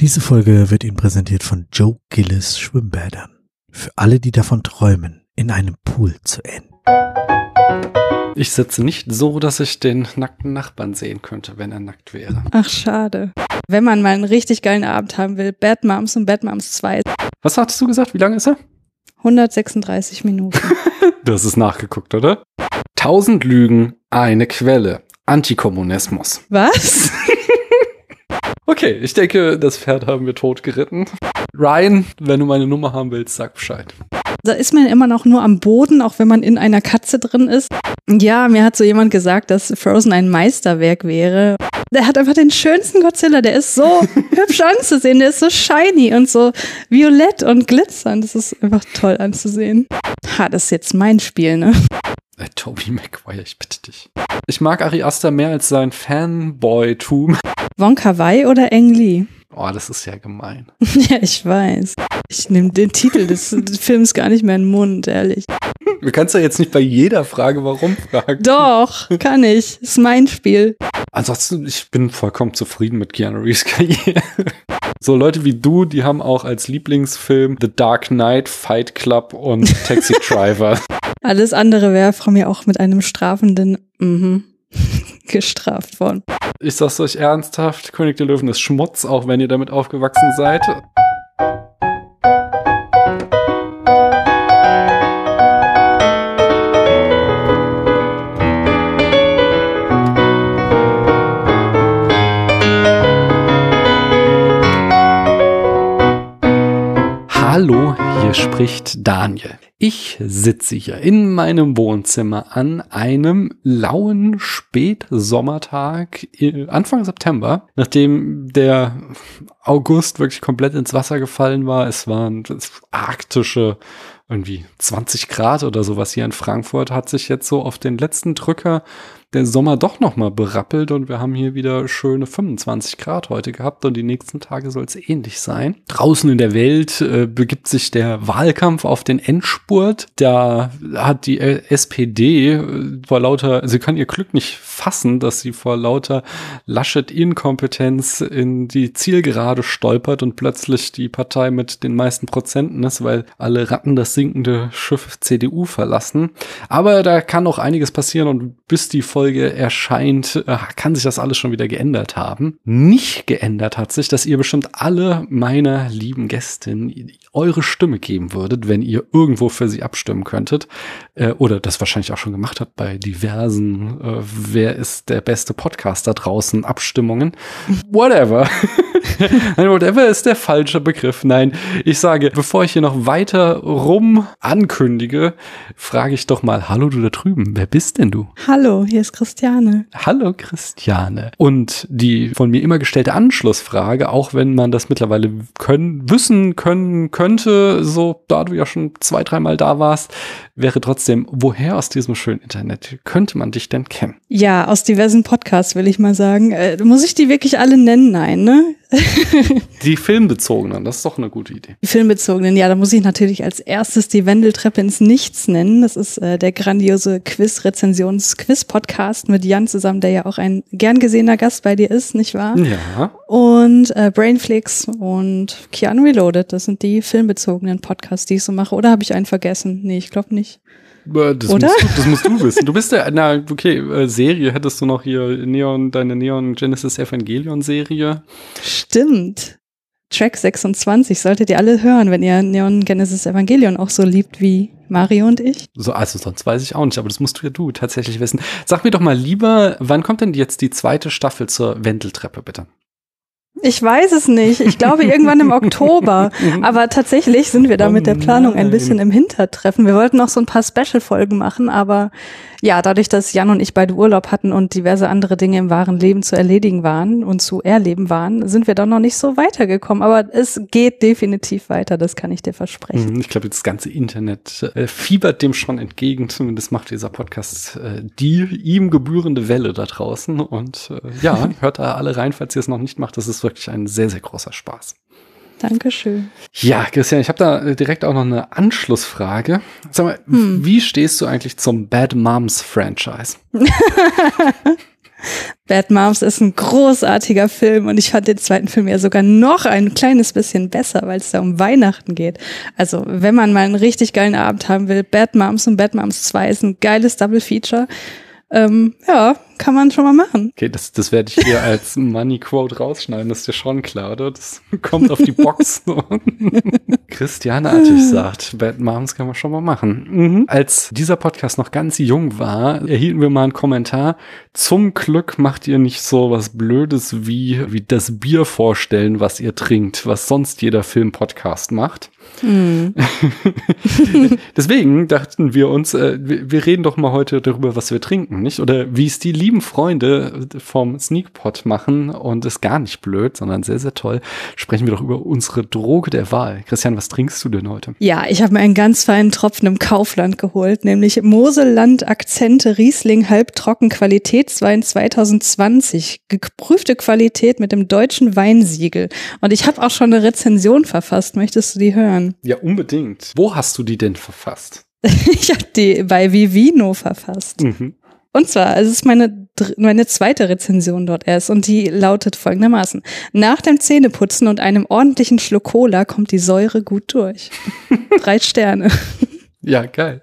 Diese Folge wird Ihnen präsentiert von Joe Gillis Schwimmbädern. Für alle, die davon träumen, in einem Pool zu enden. Ich sitze nicht so, dass ich den nackten Nachbarn sehen könnte, wenn er nackt wäre. Ach, schade. Wenn man mal einen richtig geilen Abend haben will, Bad Moms und Bad Moms 2. Was hattest du gesagt? Wie lange ist er? 136 Minuten. Du hast es nachgeguckt, oder? Tausend Lügen, eine Quelle. Antikommunismus. Was? Okay, ich denke, das Pferd haben wir tot geritten. Ryan, wenn du meine Nummer haben willst, sag Bescheid. Da ist man immer noch nur am Boden, auch wenn man in einer Katze drin ist. Ja, mir hat so jemand gesagt, dass Frozen ein Meisterwerk wäre. Der hat einfach den schönsten Godzilla. Der ist so hübsch anzusehen. Der ist so shiny und so violett und glitzernd. Das ist einfach toll anzusehen. Ha, das ist jetzt mein Spiel, ne? Äh, Toby Maguire, ich bitte dich. Ich mag Ari Aster mehr als sein Fanboy-Tum. Wonka Wai oder Eng Lee? Oh, das ist ja gemein. ja, ich weiß. Ich nehme den Titel des Films gar nicht mehr in den Mund, ehrlich. Du kannst ja jetzt nicht bei jeder Frage warum fragen. Doch, kann ich. Ist mein Spiel. Ansonsten, ich bin vollkommen zufrieden mit Keanu Reeves Karriere. So Leute wie du, die haben auch als Lieblingsfilm The Dark Knight, Fight Club und Taxi Driver. Alles andere wäre von mir auch mit einem strafenden mhm gestraft worden. Ich sag's euch ernsthaft, König der Löwen ist Schmutz, auch wenn ihr damit aufgewachsen seid. Hallo, hier spricht Daniel. Ich sitze hier in meinem Wohnzimmer an einem lauen Spätsommertag Anfang September, nachdem der August wirklich komplett ins Wasser gefallen war. Es waren arktische irgendwie 20 Grad oder sowas hier in Frankfurt, hat sich jetzt so auf den letzten Drücker der Sommer doch nochmal berappelt und wir haben hier wieder schöne 25 Grad heute gehabt und die nächsten Tage soll es ähnlich sein. Draußen in der Welt äh, begibt sich der Wahlkampf auf den Endspurt. Da hat die SPD äh, vor lauter, sie kann ihr Glück nicht fassen, dass sie vor lauter Laschet-Inkompetenz in die Zielgerade stolpert und plötzlich die Partei mit den meisten Prozenten ist, weil alle Ratten das sinkende Schiff CDU verlassen. Aber da kann noch einiges passieren und bis die Folge erscheint, äh, kann sich das alles schon wieder geändert haben. Nicht geändert hat sich, dass ihr bestimmt alle meiner lieben Gästinnen eure Stimme geben würdet, wenn ihr irgendwo für sie abstimmen könntet. Äh, oder das wahrscheinlich auch schon gemacht habt bei diversen, äh, wer ist der beste Podcast da draußen, Abstimmungen. Whatever. Nein, whatever ist der falsche Begriff. Nein, ich sage, bevor ich hier noch weiter rum ankündige, frage ich doch mal, hallo du da drüben, wer bist denn du? Hallo, hier ist Christiane. Hallo Christiane. Und die von mir immer gestellte Anschlussfrage, auch wenn man das mittlerweile können, wissen können könnte, so da du ja schon zwei, dreimal da warst, wäre trotzdem, woher aus diesem schönen Internet könnte man dich denn kennen? Ja, aus diversen Podcasts will ich mal sagen. Äh, muss ich die wirklich alle nennen? Nein, ne? die filmbezogenen, das ist doch eine gute Idee. Die filmbezogenen, ja, da muss ich natürlich als erstes die Wendeltreppe ins Nichts nennen. Das ist äh, der grandiose Quiz-Rezensions-Quiz-Podcast mit Jan zusammen, der ja auch ein gern gesehener Gast bei dir ist, nicht wahr? Ja. Und äh, Brainflix und Keanu Reloaded, das sind die filmbezogenen Podcasts, die ich so mache. Oder habe ich einen vergessen? Nee, ich glaube nicht. Das Oder? Musst du, das musst du wissen. Du bist ja, na, okay, äh, Serie hättest du noch hier Neon, deine Neon Genesis Evangelion Serie. Stimmt. Track 26 solltet ihr alle hören, wenn ihr Neon Genesis Evangelion auch so liebt wie Mario und ich. So, also sonst weiß ich auch nicht, aber das musst du ja du tatsächlich wissen. Sag mir doch mal lieber, wann kommt denn jetzt die zweite Staffel zur Wendeltreppe, bitte? Ich weiß es nicht. Ich glaube irgendwann im Oktober. Aber tatsächlich sind wir da mit der Planung ein bisschen im Hintertreffen. Wir wollten noch so ein paar Special-Folgen machen, aber ja, dadurch, dass Jan und ich beide Urlaub hatten und diverse andere Dinge im wahren Leben zu erledigen waren und zu erleben waren, sind wir da noch nicht so weitergekommen. Aber es geht definitiv weiter, das kann ich dir versprechen. Ich glaube, das ganze Internet äh, fiebert dem schon entgegen. Zumindest macht dieser Podcast äh, die ihm gebührende Welle da draußen. Und äh, ja, hört da alle rein, falls ihr es noch nicht macht. Das ist wirklich ein sehr, sehr großer Spaß. Dankeschön. Ja, Christian, ich habe da äh, direkt auch noch eine Anschlussfrage. Sag mal, hm. wie stehst du eigentlich zum Bad Moms Franchise? Bad Moms ist ein großartiger Film und ich fand den zweiten Film ja sogar noch ein kleines bisschen besser, weil es da um Weihnachten geht. Also, wenn man mal einen richtig geilen Abend haben will, Bad Moms und Bad Moms 2 ist ein geiles Double Feature. Ähm, ja, kann man schon mal machen. Okay, das, das werde ich hier als Money Quote rausschneiden, das ist dir schon klar, oder? Das kommt auf die Box. Christiane Attig sagt, Bad Moms kann man schon mal machen. Mhm. Als dieser Podcast noch ganz jung war, erhielten wir mal einen Kommentar. Zum Glück macht ihr nicht so was Blödes wie, wie das Bier vorstellen, was ihr trinkt, was sonst jeder Film-Podcast macht. Hm. Deswegen dachten wir uns, äh, wir, wir, reden doch mal heute darüber, was wir trinken, nicht? Oder wie es die lieben Freunde vom Sneakpot machen und ist gar nicht blöd, sondern sehr, sehr toll. Sprechen wir doch über unsere Droge der Wahl. Christian, was trinkst du denn heute? Ja, ich habe mir einen ganz feinen Tropfen im Kaufland geholt, nämlich Moselland Akzente Riesling Halbtrocken Qualitätswein 2020. Geprüfte Qualität mit dem deutschen Weinsiegel. Und ich habe auch schon eine Rezension verfasst. Möchtest du die hören? Ja, unbedingt. Wo hast du die denn verfasst? ich habe die bei Vivino verfasst. Mhm. Und zwar, es ist meine, meine zweite Rezension dort erst und die lautet folgendermaßen. Nach dem Zähneputzen und einem ordentlichen Schluck Cola kommt die Säure gut durch. Drei Sterne. Ja, geil.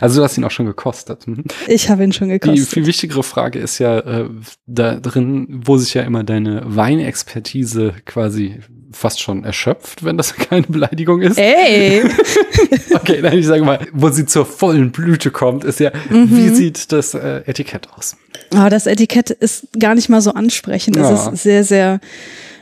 Also du hast ihn auch schon gekostet. Mhm. Ich habe ihn schon gekostet. Die viel wichtigere Frage ist ja äh, da drin, wo sich ja immer deine Weinexpertise quasi fast schon erschöpft, wenn das keine Beleidigung ist. Ey! okay, dann ich sage mal, wo sie zur vollen Blüte kommt, ist ja, mhm. wie sieht das äh, Etikett aus? Oh, das Etikett ist gar nicht mal so ansprechend. Es ja. ist sehr, sehr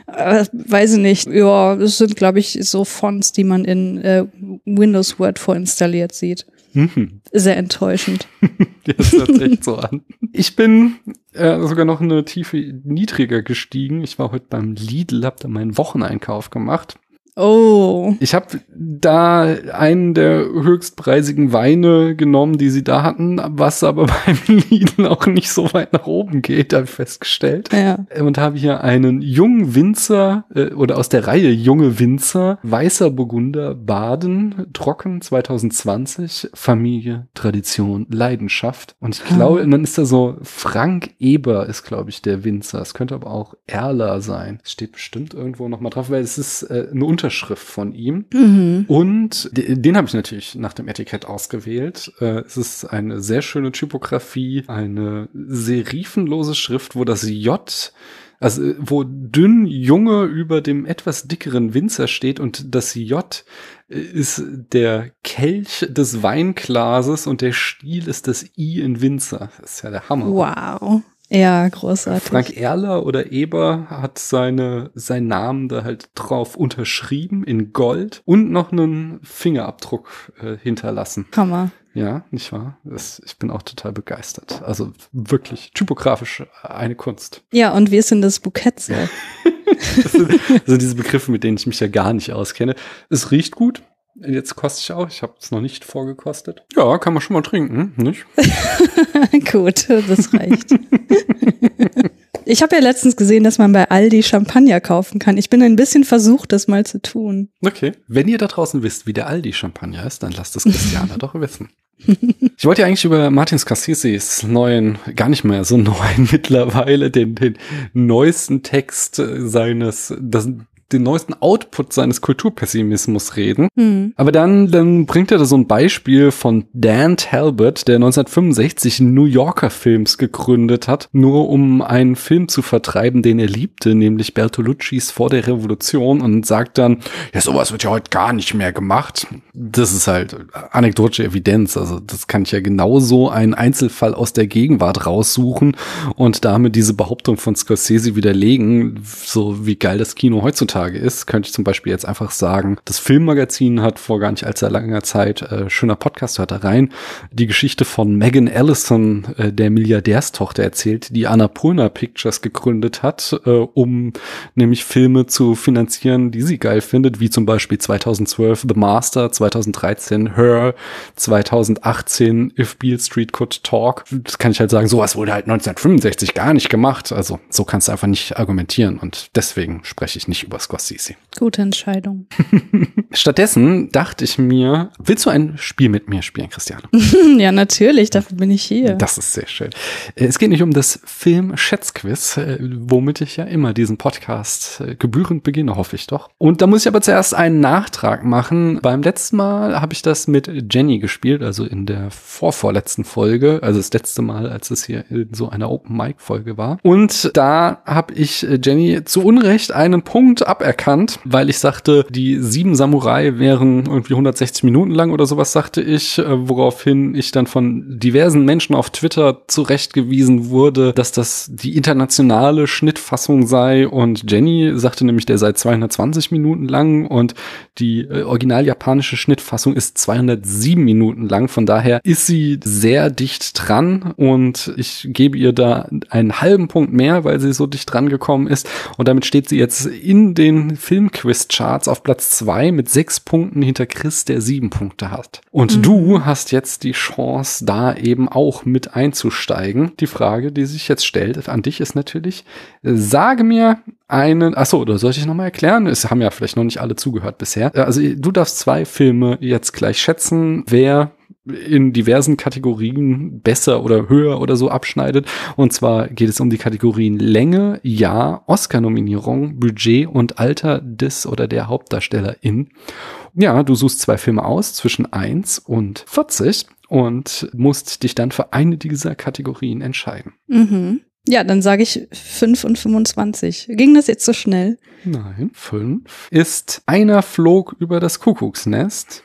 äh, weiß ich nicht, ja, es sind, glaube ich, so Fonts, die man in äh, Windows Word vorinstalliert sieht. Mhm. Sehr enttäuschend. das hört echt so an. Ich bin äh, sogar noch eine Tiefe niedriger gestiegen. Ich war heute beim Lidl, hab da meinen Wocheneinkauf gemacht. Oh. Ich habe da einen der höchstpreisigen Weine genommen, die sie da hatten, was aber beim Lidl auch nicht so weit nach oben geht, habe ich festgestellt. Ja. Und habe hier einen jungen Winzer äh, oder aus der Reihe junge Winzer, weißer Burgunder Baden, trocken 2020, Familie, Tradition, Leidenschaft. Und ich glaube, hm. dann ist da so Frank Eber ist, glaube ich, der Winzer. Es könnte aber auch Erler sein. Es steht bestimmt irgendwo noch mal drauf, weil es ist äh, eine Unterschrift von ihm. Mhm. Und den habe ich natürlich nach dem Etikett ausgewählt. Äh, es ist eine sehr schöne Typografie, eine serifenlose Schrift, wo das J also wo dünn Junge über dem etwas dickeren Winzer steht und das J ist der Kelch des Weinglases und der Stiel ist das I in Winzer. Das ist ja der Hammer. Wow. Ja, großartig. Frank Erler oder Eber hat seine, seinen Namen da halt drauf unterschrieben in Gold und noch einen Fingerabdruck äh, hinterlassen. Hammer. Ja, nicht wahr? Das, ich bin auch total begeistert. Also wirklich typografisch eine Kunst. Ja, und wie ist denn das Bukett so? das sind also diese Begriffe, mit denen ich mich ja gar nicht auskenne. Es riecht gut. Jetzt koste ich auch. Ich habe es noch nicht vorgekostet. Ja, kann man schon mal trinken, nicht? Gut, das reicht. ich habe ja letztens gesehen, dass man bei Aldi Champagner kaufen kann. Ich bin ein bisschen versucht, das mal zu tun. Okay. Wenn ihr da draußen wisst, wie der Aldi Champagner ist, dann lasst es Christiane doch wissen. Ich wollte ja eigentlich über Martin Scorseses neuen, gar nicht mehr so neuen mittlerweile, den, den neuesten Text seines, das, den neuesten Output seines Kulturpessimismus reden. Mhm. Aber dann, dann bringt er da so ein Beispiel von Dan Talbot, der 1965 New Yorker Films gegründet hat, nur um einen Film zu vertreiben, den er liebte, nämlich Bertoluccis Vor der Revolution und sagt dann, ja, sowas wird ja heute gar nicht mehr gemacht. Das ist halt anekdotische Evidenz. Also das kann ich ja genauso einen Einzelfall aus der Gegenwart raussuchen und damit diese Behauptung von Scorsese widerlegen, so wie geil das Kino heutzutage heutzutage ist, könnte ich zum Beispiel jetzt einfach sagen, das Filmmagazin hat vor gar nicht allzu langer Zeit, äh, schöner Podcast hört da rein, die Geschichte von Megan Ellison, äh, der Milliardärstochter erzählt, die Annapurna Pictures gegründet hat, äh, um nämlich Filme zu finanzieren, die sie geil findet, wie zum Beispiel 2012 The Master, 2013 Her, 2018 If Beale Street Could Talk. Das kann ich halt sagen, sowas wurde halt 1965 gar nicht gemacht. Also so kannst du einfach nicht argumentieren und deswegen spreche ich nicht über Scorsese. Gute Entscheidung. Stattdessen dachte ich mir, willst du ein Spiel mit mir spielen, Christiane? ja, natürlich, dafür bin ich hier. Das ist sehr schön. Äh, Es geht nicht um das Film-Schätzquiz, äh, womit ich ja immer diesen Podcast äh, gebührend beginne, hoffe ich doch. Und da muss ich aber zuerst einen Nachtrag machen. Beim letzten Mal habe ich das mit Jenny gespielt, also in der vorvorletzten Folge, also das letzte Mal, als es hier in so einer Open-Mic-Folge war. Und da habe ich Jenny zu Unrecht einen Punkt aberkannt, weil ich sagte, die sieben Samurai wären irgendwie 160 Minuten lang oder sowas, sagte ich, äh, woraufhin ich dann von diversen Menschen auf Twitter zurechtgewiesen wurde, dass das die internationale Schnittfassung sei. Und Jenny sagte nämlich, der sei 220 Minuten lang und die äh, original japanische Schnittfassung ist 207 Minuten lang, von daher ist sie sehr dicht dran und ich gebe ihr da einen halben Punkt mehr, weil sie so dicht dran gekommen ist. Und damit steht sie jetzt in den Filmquiz-Charts auf Platz zwei mit sechs Punkten hinter Chris, der sieben Punkte hat. Und du hast jetzt die Chance, da eben auch mit einzusteigen. Die Frage, die sich jetzt stellt an dich ist natürlich, äh, sage mir einen, ach so, oder soll ich nochmal erklären? Es haben ja vielleicht noch nicht alle zugehört bisher. Äh, Also du darfst zwei Filme jetzt gleich schätzen, wer in diversen Kategorien besser oder höher oder so abschneidet. Und zwar geht es um die Kategorien Länge, Jahr, Oscar-Nominierung, Budget und Alter des oder der Hauptdarstellerin. Ja, du suchst zwei Filme aus zwischen 1 und 40 und musst dich dann für eine dieser Kategorien entscheiden. Mhm. Ja, dann sage ich 5 und 25. Ging das jetzt so schnell? Nein, 5 ist einer flog über das Kuckucksnest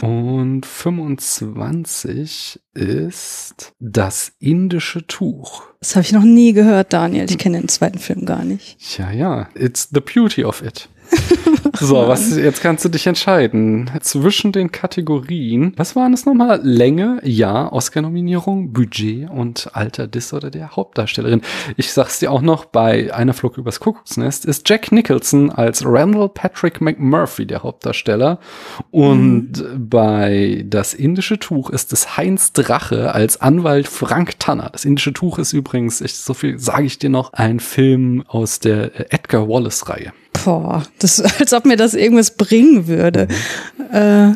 und 25 ist das indische Tuch. Das habe ich noch nie gehört, Daniel. Ich kenne den zweiten Film gar nicht. Ja, ja, it's the beauty of it. So, was, jetzt kannst du dich entscheiden. Zwischen den Kategorien, was waren es nochmal? Länge, Jahr, Oscar-Nominierung, Budget und Alter des oder der Hauptdarstellerin. Ich sag's dir auch noch, bei Einer Flug übers Kuckucksnest ist Jack Nicholson als Randall Patrick McMurphy der Hauptdarsteller. Und bei Das indische Tuch ist es Heinz Drache als Anwalt Frank Tanner. Das indische Tuch ist übrigens, ich, so viel sage ich dir noch, ein Film aus der Edgar Wallace-Reihe. Boah, das als ob mir das irgendwas bringen würde. Äh,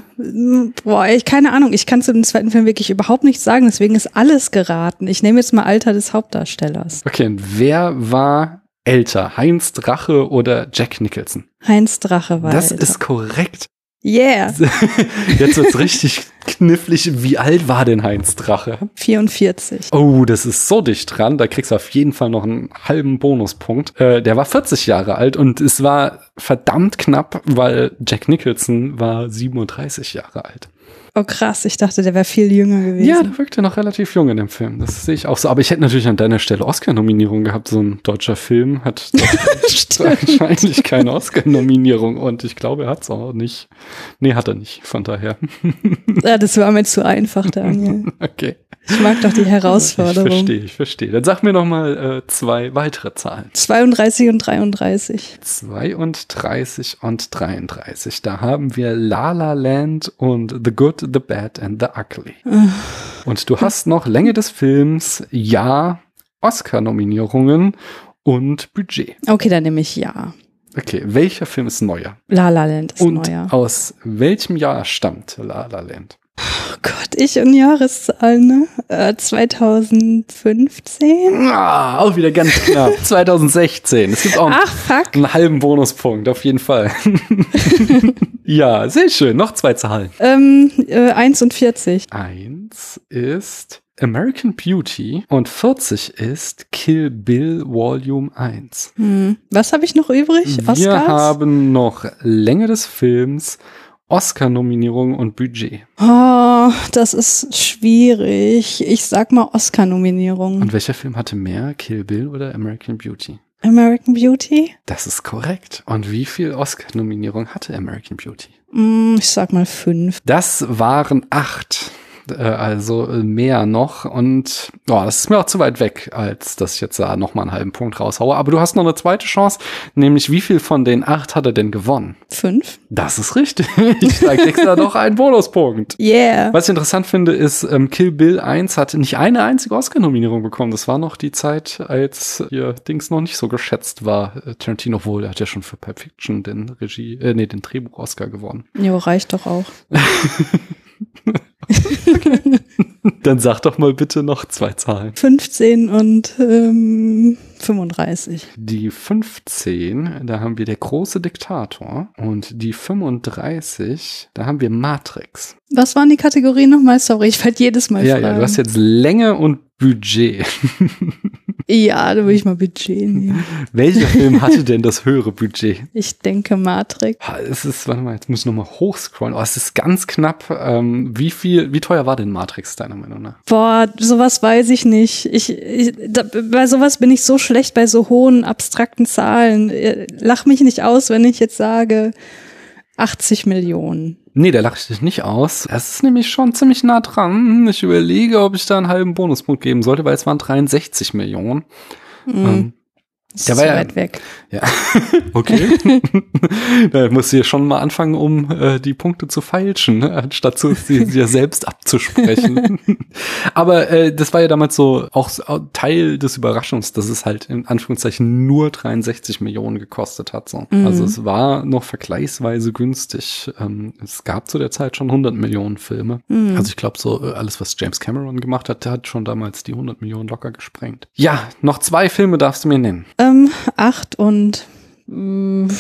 boah, ich keine Ahnung. Ich kann zu dem zweiten Film wirklich überhaupt nichts sagen. Deswegen ist alles geraten. Ich nehme jetzt mal Alter des Hauptdarstellers. Okay, und wer war älter? Heinz Drache oder Jack Nicholson? Heinz Drache war das älter. ist korrekt. Yeah, Jetzt wird's richtig knifflig. Wie alt war denn Heinz Drache? 44. Oh, das ist so dicht dran. Da kriegst du auf jeden Fall noch einen halben Bonuspunkt. Äh, der war 40 Jahre alt und es war verdammt knapp, weil Jack Nicholson war 37 Jahre alt. Oh krass, ich dachte, der wäre viel jünger gewesen. Ja, der wirkte noch relativ jung in dem Film. Das sehe ich auch so. Aber ich hätte natürlich an deiner Stelle Oscar-Nominierung gehabt. So ein deutscher Film hat wahrscheinlich keine Oscar-Nominierung und ich glaube, er hat es auch nicht. Nee, hat er nicht. Von daher. Ja, das war mir zu einfach, Daniel. Okay. Ich mag doch die Ich Herausforderung. verstehe, ich verstehe. Dann sag mir noch mal äh, zwei weitere Zahlen. 32 und 33. 32 und 33. Da haben wir La La Land und The Good, The Bad and The Ugly. Und du hast noch Länge des Films, Jahr, Oscar-Nominierungen und Budget. Okay, dann nehme ich ja. Okay, welcher Film ist neuer? La La Land ist und neuer. aus welchem Jahr stammt La La Land? Oh Gott, ich und Jahreszahlen, ne? Äh, 2015? Ah, auch wieder ganz knapp. 2016. Es gibt auch einen, Ach, fuck. einen halben Bonuspunkt, auf jeden Fall. ja, sehr schön. Noch zwei Zahlen. Ähm, äh, 1 und 40. Eins ist American Beauty und 40 ist Kill Bill Volume 1. Hm. Was habe ich noch übrig? Wir Oscars? haben noch Länge des Films, Oscar-Nominierung und Budget. Oh, das ist schwierig. Ich sag mal Oscar-Nominierung. Und welcher Film hatte mehr, Kill Bill oder American Beauty? American Beauty? Das ist korrekt. Und wie viel Oscar-Nominierung hatte American Beauty? Hm, ich sag mal 5. Das waren acht. Äh, also äh, mehr noch. Und oh, das ist mir auch zu weit weg, als dass ich jetzt da noch mal einen halben Punkt raushaue. Aber du hast noch eine zweite Chance, nämlich wie viel von den acht hat er denn gewonnen? Fünf? Das ist richtig. da kriegst du da noch einen Bonuspunkt. Yeah. Was ich interessant finde, ist, ähm, Kill Bill 1 hat nicht eine einzige Oscar-Nominierung bekommen. Das war noch die Zeit, als ihr Dings noch nicht so geschätzt war. Äh, Tarantino wohl, der hat ja schon für Pulp Fiction den Regie, äh, nee, den Drehbuch-Oscar gewonnen. Jo, reicht doch auch. Dann sag doch mal bitte noch zwei Zahlen. 15 und ähm, 35. Die 15, da haben wir der große Diktator. Und die 35, da haben wir Matrix. Was waren die Kategorien nochmal? Sorry, ich werde jedes Mal Ja, fragen. ja, du hast jetzt Länge und Budget. Ja, da will ich mal Budget nehmen. Welcher Film hatte denn das höhere Budget? Ich denke Matrix. Es ist, warte mal, jetzt muss ich nochmal hochscrollen. Oh, es ist ganz knapp. Ähm, wie viel, wie teuer war denn Matrix deiner Meinung nach? Boah, sowas weiß ich nicht. Ich, ich da, bei sowas bin ich so schlecht bei so hohen abstrakten Zahlen. Äh, Lach mich nicht aus, wenn ich jetzt sage 80 Millionen. Nee, der lache ich dich nicht aus. Es ist nämlich schon ziemlich nah dran. Ich überlege, ob ich da einen halben Bonuspunkt geben sollte, weil es waren 63 Millionen. Ähm, Das Der ist war zu ja- weit weg. Ja, okay. da musst du ja schon mal anfangen, um äh, die Punkte zu feilschen, ne? anstatt zu, sie dir selbst abzusprechen. Aber äh, das war ja damals so auch so Teil des Überraschungs, dass es halt in Anführungszeichen nur 63 Millionen gekostet hat. So. Mhm. Also es war noch vergleichsweise günstig. Ähm, es gab zu der Zeit schon 100 Millionen Filme. Mhm. Also ich glaube, so äh, alles, was James Cameron gemacht hat, der hat schon damals die 100 Millionen locker gesprengt. Ja, noch zwei Filme darfst du mir nennen. Ähm, 8 und mh,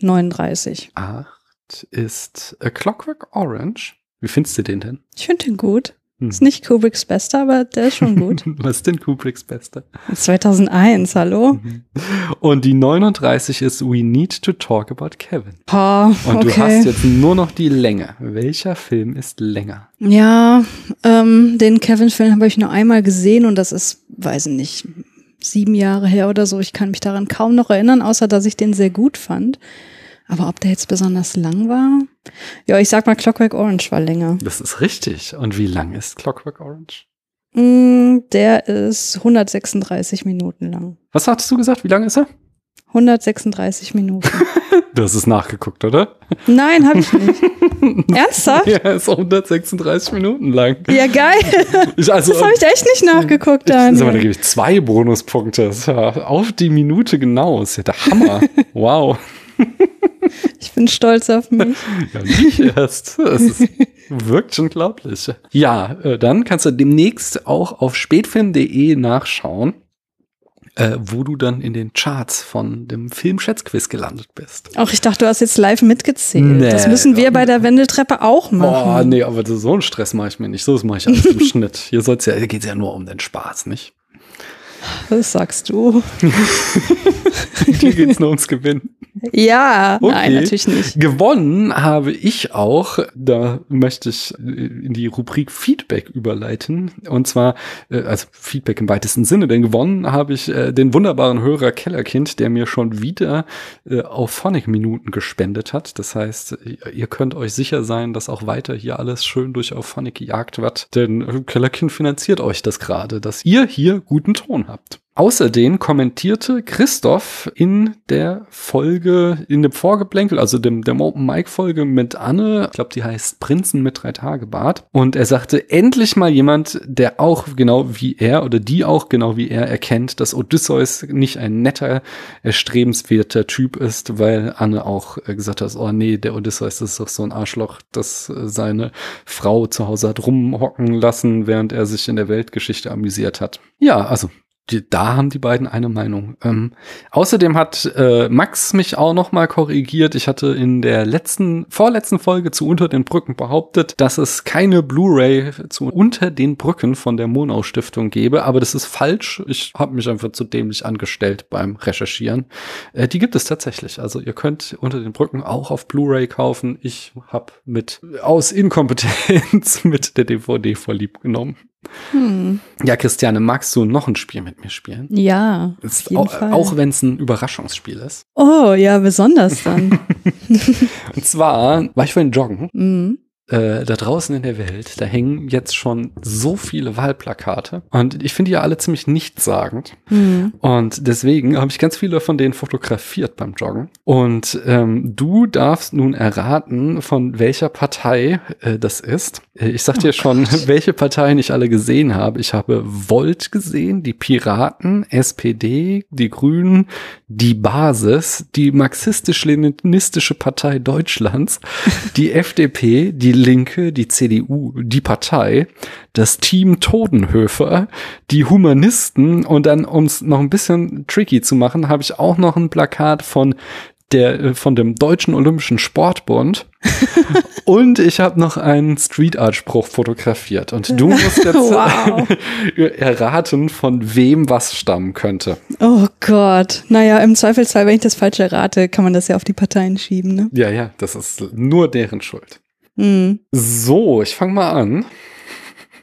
39. Acht ist A Clockwork Orange. Wie findest du den denn? Ich finde den gut. Hm. Ist nicht Kubricks bester, aber der ist schon gut. Was ist denn Kubricks Beste? 2001, hallo? Und die 39 ist We Need to Talk About Kevin. Oh, Und du hast jetzt nur noch die Länge. Welcher Film ist länger? Ja, ähm, den Kevin-Film habe ich nur einmal gesehen und das ist, weiß ich nicht, sieben Jahre her oder so. Ich kann mich daran kaum noch erinnern, außer dass ich den sehr gut fand. Aber ob der jetzt besonders lang war? Ja, ich sag mal, Clockwork Orange war länger. Das ist richtig. Und wie lang ist Clockwork Orange? Mm, der ist 136 Minuten lang. Was hattest du gesagt? Wie lang ist er? 136 Minuten. Du hast es nachgeguckt, oder? Nein, habe ich nicht. Ernsthaft? Ja, ist 136 Minuten lang. Ja, geil. Ich, also, Das habe ich echt nicht nachgeguckt, Ich, sag mal, da gebe ich zwei Bonuspunkte. Ja auf die Minute genau. Das ist ja der Hammer. Wow. Ich bin stolz auf mich. Ja, nicht erst. Das ist, wirkt schon glaublich. Ja, äh, dann kannst du demnächst auch auf spätfilm.de nachschauen, äh, wo du dann in den Charts von dem Filmschätzquiz gelandet bist. Ach, ich dachte, du hast jetzt live mitgezählt. Nee. das müssen wir bei der Wendeltreppe auch machen. Oh, nee, aber so einen Stress mache ich mir nicht. So das mache ich alles im Schnitt. Hier ja, hier geht's ja nur um den Spaß, nicht? Das sagst du. Hier geht's nur ums Gewinnen. Ja, Okay. nein, natürlich nicht. Gewonnen habe ich auch, da möchte ich äh, in die Rubrik Feedback überleiten. Und zwar, äh, also Feedback im weitesten Sinne, denn gewonnen habe ich äh, den wunderbaren Hörer Kellerkind, der mir schon wieder auf Phonic-Minuten gespendet hat. Das heißt, ihr könnt euch sicher sein, dass auch weiter hier alles schön durch auf Phonic gejagt wird. Denn Kellerkind finanziert euch das gerade, dass ihr hier guten Ton habt. Außerdem kommentierte Christoph in der Folge, in dem Vorgeplänkel, also dem, dem Open Mic Folge mit Anne, ich glaube, die heißt Prinzen mit drei Tage Bart. Und er sagte, endlich mal jemand, der auch genau wie er oder die auch genau wie er erkennt, dass Odysseus nicht ein netter, erstrebenswerter Typ ist, weil Anne auch äh, gesagt hat, oh nee, der Odysseus ist doch so ein Arschloch, das äh, seine Frau zu Hause hat rumhocken lassen, während er sich in der Weltgeschichte amüsiert hat. Ja, also die, da haben die beiden eine Meinung. Ähm, außerdem hat äh, Max mich auch noch mal korrigiert. Ich hatte in der letzten, vorletzten Folge zu Unter den Brücken behauptet, dass es keine Blu-ray zu Unter den Brücken von der Monau Stiftung gebe, aber das ist falsch. Ich habe mich einfach zu dämlich angestellt beim Recherchieren. Äh, die gibt es tatsächlich. Also ihr könnt Unter den Brücken auch auf Blu-ray kaufen. Ich habe mit aus Inkompetenz mit der DVD vorlieb genommen. Hm. Ja, Christiane, magst du noch ein Spiel mit mir spielen? Ja, auch auch wenn es ein Überraschungsspiel ist. oh, ja, besonders dann. Und zwar war ich vorhin joggen mhm. Äh, da draußen in der Welt, da hängen jetzt schon so viele Wahlplakate und ich finde die ja alle ziemlich nichtssagend. Hm. Und deswegen habe ich ganz viele von denen fotografiert beim Joggen. Und ähm, du darfst nun erraten, von welcher Partei äh, das ist. Äh, Ich sag dir schon, welche Parteien ich alle gesehen habe. Ich habe Volt gesehen, die Piraten, SPD, die Grünen, die Basis, die marxistisch-leninistische Partei Deutschlands, die FDP, die Linke, die CDU, die Partei, das Team Todenhöfer, die Humanisten und dann, um es noch ein bisschen tricky zu machen, habe ich auch noch ein Plakat von der äh, von dem Deutschen Olympischen Sportbund und ich habe noch einen Street Art Spruch fotografiert und du musst jetzt Wow. erraten, von wem was stammen könnte. Oh Gott. Naja, im Zweifelsfall, wenn ich das falsch errate, kann man das ja auf die Parteien schieben, ne? Ja, ja, das ist nur deren Schuld. Hm. So, ich fange mal an.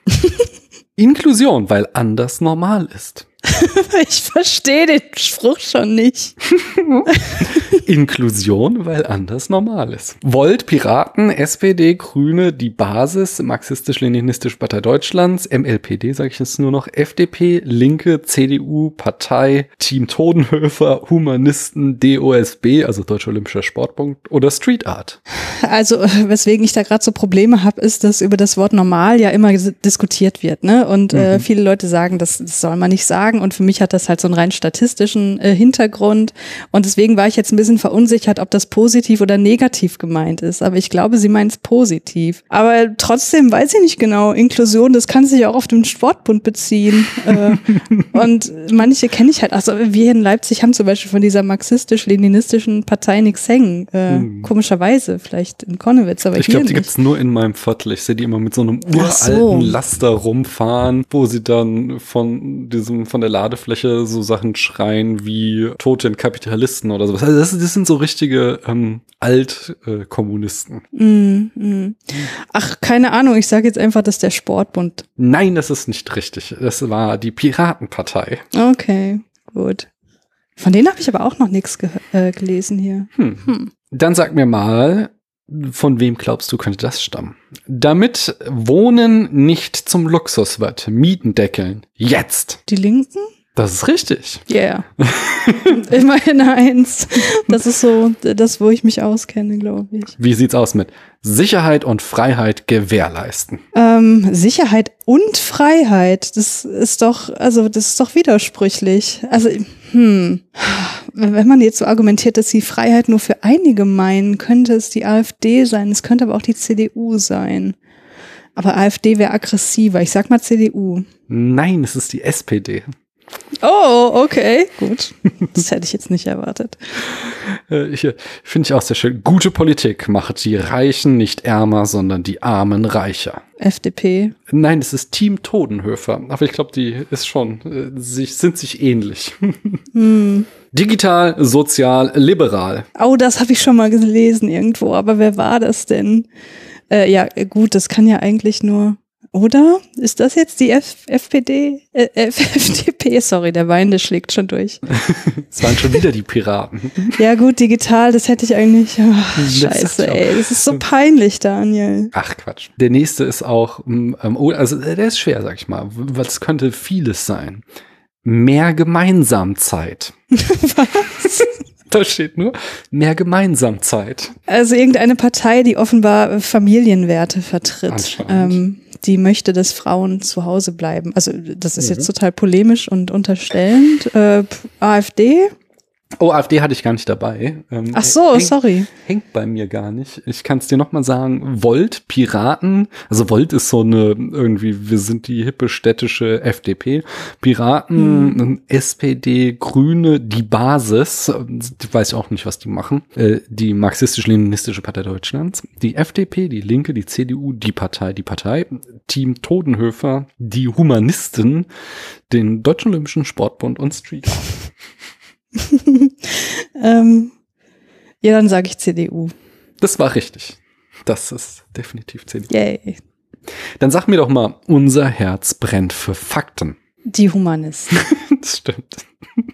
Inklusion, weil anders normal ist. Ich verstehe den Spruch schon nicht. Inklusion, weil anders normal ist. Volt, Piraten, SPD, Grüne, die Basis, Marxistisch-Leninistische Partei Deutschlands, MLPD, sage ich jetzt nur noch, FDP, Linke, CDU, Partei, Team Todenhöfer, Humanisten, DOSB, also Deutscher Olympischer Sportbund oder Street Art. Also, äh, weswegen ich da gerade so Probleme habe, ist, dass über das Wort normal ja immer diskutiert wird, ne? Und äh, viele Leute sagen, das, das soll man nicht sagen. Und für mich hat das halt so einen rein statistischen äh, Hintergrund. Und deswegen war ich jetzt ein bisschen verunsichert, ob das positiv oder negativ gemeint ist. Aber ich glaube, sie meint es positiv. Aber trotzdem weiß ich nicht genau. Inklusion, das kann sich auch auf den Sportbund beziehen. äh, und manche kenne ich halt. Also wir in Leipzig haben zum Beispiel von dieser marxistisch-leninistischen Partei nichts hängen. Äh, Komischerweise, vielleicht in Konnewitz, aber Ich glaube, die nicht. gibt's nur in meinem Viertel. Ich sehe die immer mit so einem uralten so. Laster rumfahren, wo sie dann von diesem, von der Ladefläche so Sachen schreien wie toten Kapitalisten oder sowas. Also das, das sind so richtige ähm, Altkommunisten. Mm, mm. Ach, keine Ahnung, ich sage jetzt einfach, dass der Sportbund. Nein, das ist nicht richtig. Das war die Piratenpartei. Okay, gut. Von denen habe ich aber auch noch nichts ge äh, gelesen hier. Hm. Dann sag mir mal, von wem glaubst du, könnte das stammen? Damit Wohnen nicht zum Luxus wird, Mieten deckeln. Jetzt. Die Linken? Das ist richtig. Yeah. Immerhin eins. Das ist so das, wo ich mich auskenne, glaube ich. Wie sieht's aus mit Sicherheit und Freiheit gewährleisten? Ähm, Sicherheit und Freiheit, das ist doch, also das ist doch widersprüchlich. Also, hm, wenn man jetzt so argumentiert, dass sie Freiheit nur für einige meinen, könnte es die AfD sein, es könnte aber auch die CDU sein. Aber AfD wäre aggressiver. Ich sag mal CDU. Nein, es ist die SPD. Oh, okay, gut. Das hätte ich jetzt nicht erwartet. Äh, äh, Finde ich auch sehr schön. Gute Politik macht die Reichen nicht ärmer, sondern die Armen reicher. FDP. Nein, es ist Team Todenhöfer. Aber ich glaube, die ist schon, äh, sich, sind sich ähnlich. Hm. Digital, sozial, liberal. Oh, das habe ich schon mal gelesen irgendwo, aber wer war das denn? Äh, ja, gut, das kann ja eigentlich nur. Oder? Ist das jetzt die F FPD? Äh, FDP? Sorry, der Wein, der schlägt schon durch. Es waren schon wieder die Piraten. Ja, gut, digital, das hätte ich eigentlich. Das scheiße, ey. Das ist so peinlich, Daniel. Ach Quatsch. Der nächste ist auch, ähm, oh, also äh, der ist schwer, sag ich mal. Was könnte vieles sein? Mehr Gemeinsamzeit. Was? Da steht nur mehr Gemeinsamkeit. Also irgendeine Partei, die offenbar Familienwerte vertritt. Ähm, die möchte, dass Frauen zu Hause bleiben. Also das ist Mhm. jetzt total polemisch und unterstellend. Äh, AfD? Oh, AfD hatte ich gar nicht dabei. Ähm, Ach so, hängt, sorry. Hängt bei mir gar nicht. Ich kann es dir noch mal sagen. Volt, Piraten. Also Volt ist so eine, irgendwie, wir sind die hippe städtische FDP. Piraten, SPD, Grüne, die Basis. Die weiß ich auch nicht, was die machen. Äh, die marxistisch-leninistische Partei Deutschlands. Die FDP, die Linke, die CDU, die Partei, die Partei. Team Todenhöfer, die Humanisten, den Deutschen Olympischen Sportbund und Street. ähm, ja, dann sage ich CDU. Das war richtig. Das ist definitiv CDU. Yay. Dann sag mir doch mal, unser Herz brennt für Fakten. Die Humanisten. das stimmt.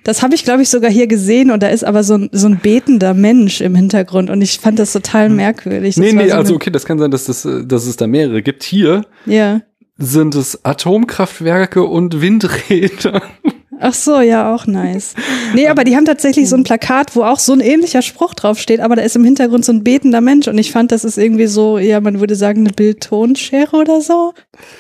Das habe ich, glaube ich, sogar hier gesehen und da ist aber so ein, so ein betender Mensch im Hintergrund und ich fand das total merkwürdig. Das nee, nee, so also okay, das kann sein, dass, das, äh, dass es da mehrere gibt. Hier Ja. sind es Atomkraftwerke und Windräder. Ach so, ja, auch nice. Nee, aber die haben tatsächlich so ein Plakat, wo auch so ein ähnlicher Spruch draufsteht, aber da ist im Hintergrund so ein betender Mensch und ich fand, das ist irgendwie so, ja, man würde sagen, eine Bildtonschere oder so.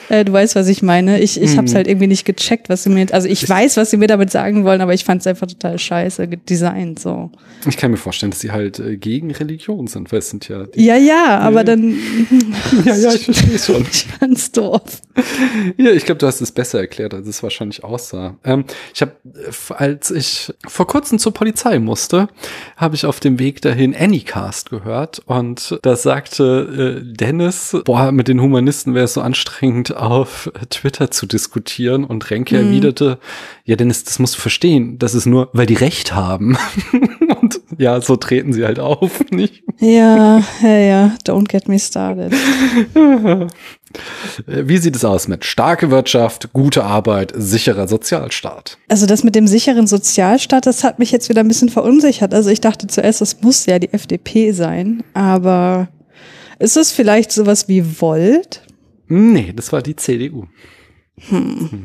Äh, du weißt, was ich meine. Ich, ich hab's Mhm. halt irgendwie nicht gecheckt, was sie mir, also ich weiß, was sie mir damit sagen wollen, aber ich fand's einfach total scheiße designt, so. Ich kann mir vorstellen, dass sie halt äh, gegen Religion sind, weil es sind ja die, Ja, ja, aber dann, Ja, ja, ich verstehe schon. ich fand's doof. Ja, ich glaube, du hast es besser erklärt, als es wahrscheinlich aussah. Ähm, ich habe, als ich vor kurzem zur Polizei musste, habe ich auf dem Weg dahin Anycast gehört und da sagte äh, Dennis, boah, mit den Humanisten wäre es so anstrengend, auf Twitter zu diskutieren und Renke Mhm. erwiderte, ja, Dennis, das musst du verstehen, das ist nur, weil die Recht haben. und ja, so treten sie halt auf, nicht? Ja, ja, ja, don't get me started. Äh, Wie sieht es aus mit starke Wirtschaft, gute Arbeit, sicherer Sozialstaat? Also das mit dem sicheren Sozialstaat, das hat mich jetzt wieder ein bisschen verunsichert. Also ich dachte zuerst, das muss ja die FDP sein, aber ist es vielleicht sowas wie Volt? Nee, das war die CDU.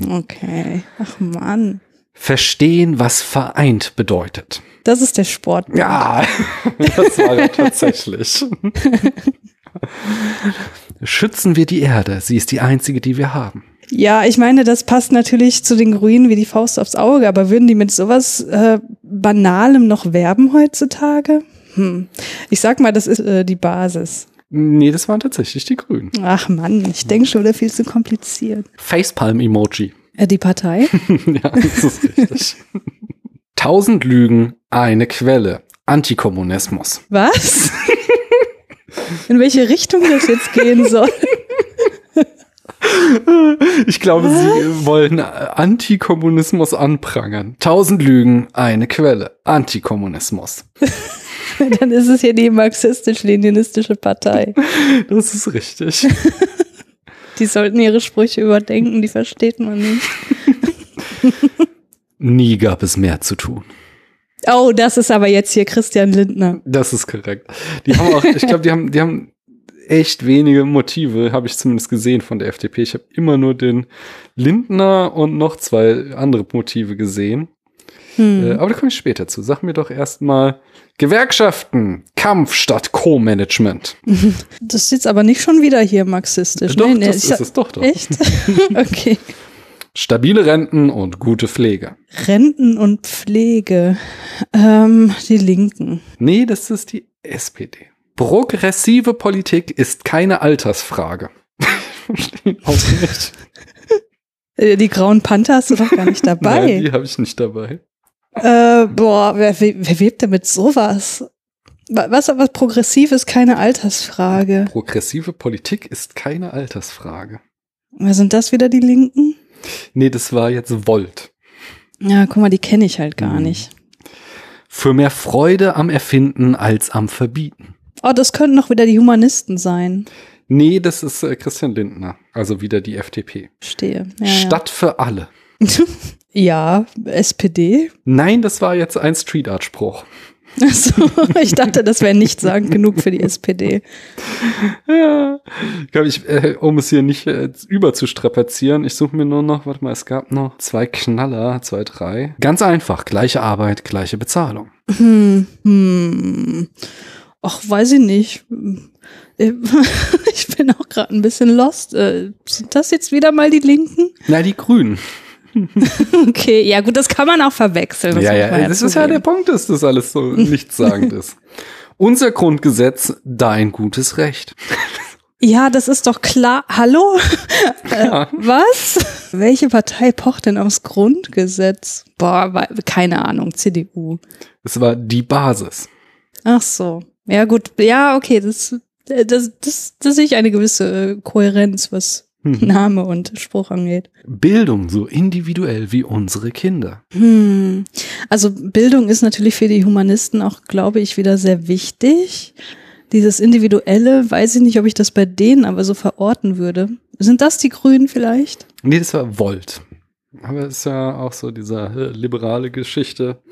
Okay. Ach Mann. Verstehen, was vereint bedeutet. Das ist der Sport. Ja, das war ja tatsächlich. Schützen wir die Erde, sie ist die einzige, die wir haben. Ja, ich meine, das passt natürlich zu den Grünen wie die Faust aufs Auge, aber würden die mit sowas äh, Banalem noch werben heutzutage? Hm. Ich sag mal, das ist äh, die Basis. Nee, das waren tatsächlich die Grünen. Ach Mann, ich denke schon wieder viel zu kompliziert. Facepalm-Emoji. Äh, die Partei? ja, das ist richtig. Tausend Lügen, eine Quelle. Antikommunismus. Was? In welche Richtung das jetzt gehen soll? Ich glaube, sie wollen äh, Antikommunismus anprangern. Tausend Lügen, eine Quelle. Antikommunismus. Dann ist es hier die marxistisch-leninistische Partei. Das ist richtig. Die sollten ihre Sprüche überdenken, die versteht man nicht. Nie gab es mehr zu tun. Oh, das ist aber jetzt hier Christian Lindner. Das ist korrekt. Die haben auch, ich glaube, die haben, die haben echt wenige Motive, habe ich zumindest gesehen von der FDP. Ich habe immer nur den Lindner und noch zwei andere Motive gesehen. Äh, aber da komme ich später zu. Sag mir doch erstmal Gewerkschaften, Kampf statt Co-Management. Das ist jetzt aber nicht schon wieder hier marxistisch. Doch, Nee, nee, das ich- ist es doch doch. Echt? okay. Stabile Renten und gute Pflege. Renten und Pflege. Ähm, die Linken. Nee, das ist die SPD. Progressive Politik ist keine Altersfrage. Auch nicht. Äh, Die Grauen Panther hast du doch gar nicht Nein, dabei. die habe ich nicht dabei. Äh, boah, wer, wer, webt denn mit sowas? Wa- Was aber progressiv ist, keine Altersfrage. Progressive Politik ist keine Altersfrage. Wer sind das wieder, die Linken? Nee, das war jetzt Volt. Ja, guck mal, die kenne ich halt gar Hm. nicht. Für mehr Freude am Erfinden als am Verbieten. Oh, das könnten noch wieder die Humanisten sein. Nee, das ist äh, Christian Lindner. Also wieder die FDP. Stehe. Ja, Stadt für alle. Ja. SPD. Nein, das war jetzt ein Street Art Spruch. Achso, ich dachte, das wäre nicht sagen genug für die SPD. Ja. Ich glaube, ich, äh, um es hier nicht äh, überzustrapazieren, ich suche mir nur noch, warte mal, es gab noch zwei Knaller, zwei, drei. Ganz einfach, gleiche Arbeit, gleiche Bezahlung. Hm, hm. Ach, weiß ich nicht. Ich bin auch gerade ein bisschen lost. Äh, Sind das jetzt wieder mal die Linken? Na, die Grünen. Okay, ja gut, das kann man auch verwechseln. das ja, ja, das ist ja der. Punkt, dass das alles so nichtssagend ist. Unser Grundgesetz, dein gutes Recht. Ja, das ist doch klar. Hallo? Äh, Ja. was? Welche Partei pocht denn aufs Grundgesetz? Boah, keine Ahnung, CDU. Es war die Basis. Ach so. Ja, gut. Ja, okay, das, äh, das, das, das sehe ich eine gewisse äh, Kohärenz, was Mhm. Name und Spruch angeht. Bildung so individuell wie unsere Kinder. Hm. Also Bildung ist natürlich für die Humanisten auch, glaube ich, wieder sehr wichtig. Dieses Individuelle, weiß ich nicht, ob ich das bei denen aber so verorten würde. Sind das die Grünen vielleicht? Nee, das war Volt. Aber es ist ja auch so diese äh, liberale Geschichte.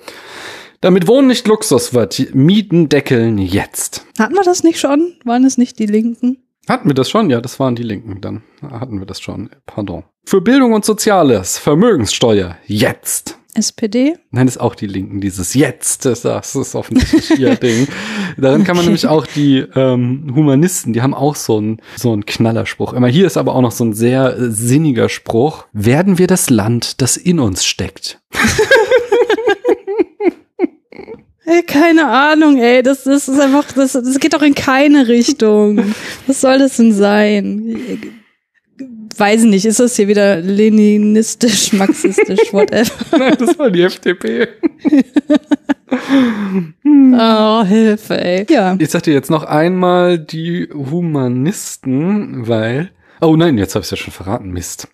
Damit Wohnen nicht Luxus wird, Mieten deckeln jetzt. Hatten wir das nicht schon? Waren es nicht die Linken? Hatten wir das schon? Ja, das waren die Linken. Dann hatten wir das schon. Pardon. Für Bildung und Soziales, Vermögenssteuer, jetzt. SPD? Nein, das ist auch die Linken, dieses Jetzt, das, das ist offensichtlich ihr Ding. Darin kann man nämlich auch die ähm, Humanisten, die haben auch so einen so einen Knallerspruch. Immer hier ist aber auch noch so ein sehr äh, sinniger Spruch. Werden wir das Land, das in uns steckt? Ey, keine Ahnung, ey. Das, das ist einfach, das, das geht doch in keine Richtung. Was soll das denn sein? Weiß nicht, ist das hier wieder leninistisch, marxistisch, whatever? Nein, das war die FDP. Oh, Hilfe, ey. Ja. Ich sag dir jetzt noch einmal die Humanisten, weil. Oh nein, jetzt habe ich ja schon verraten. Mist.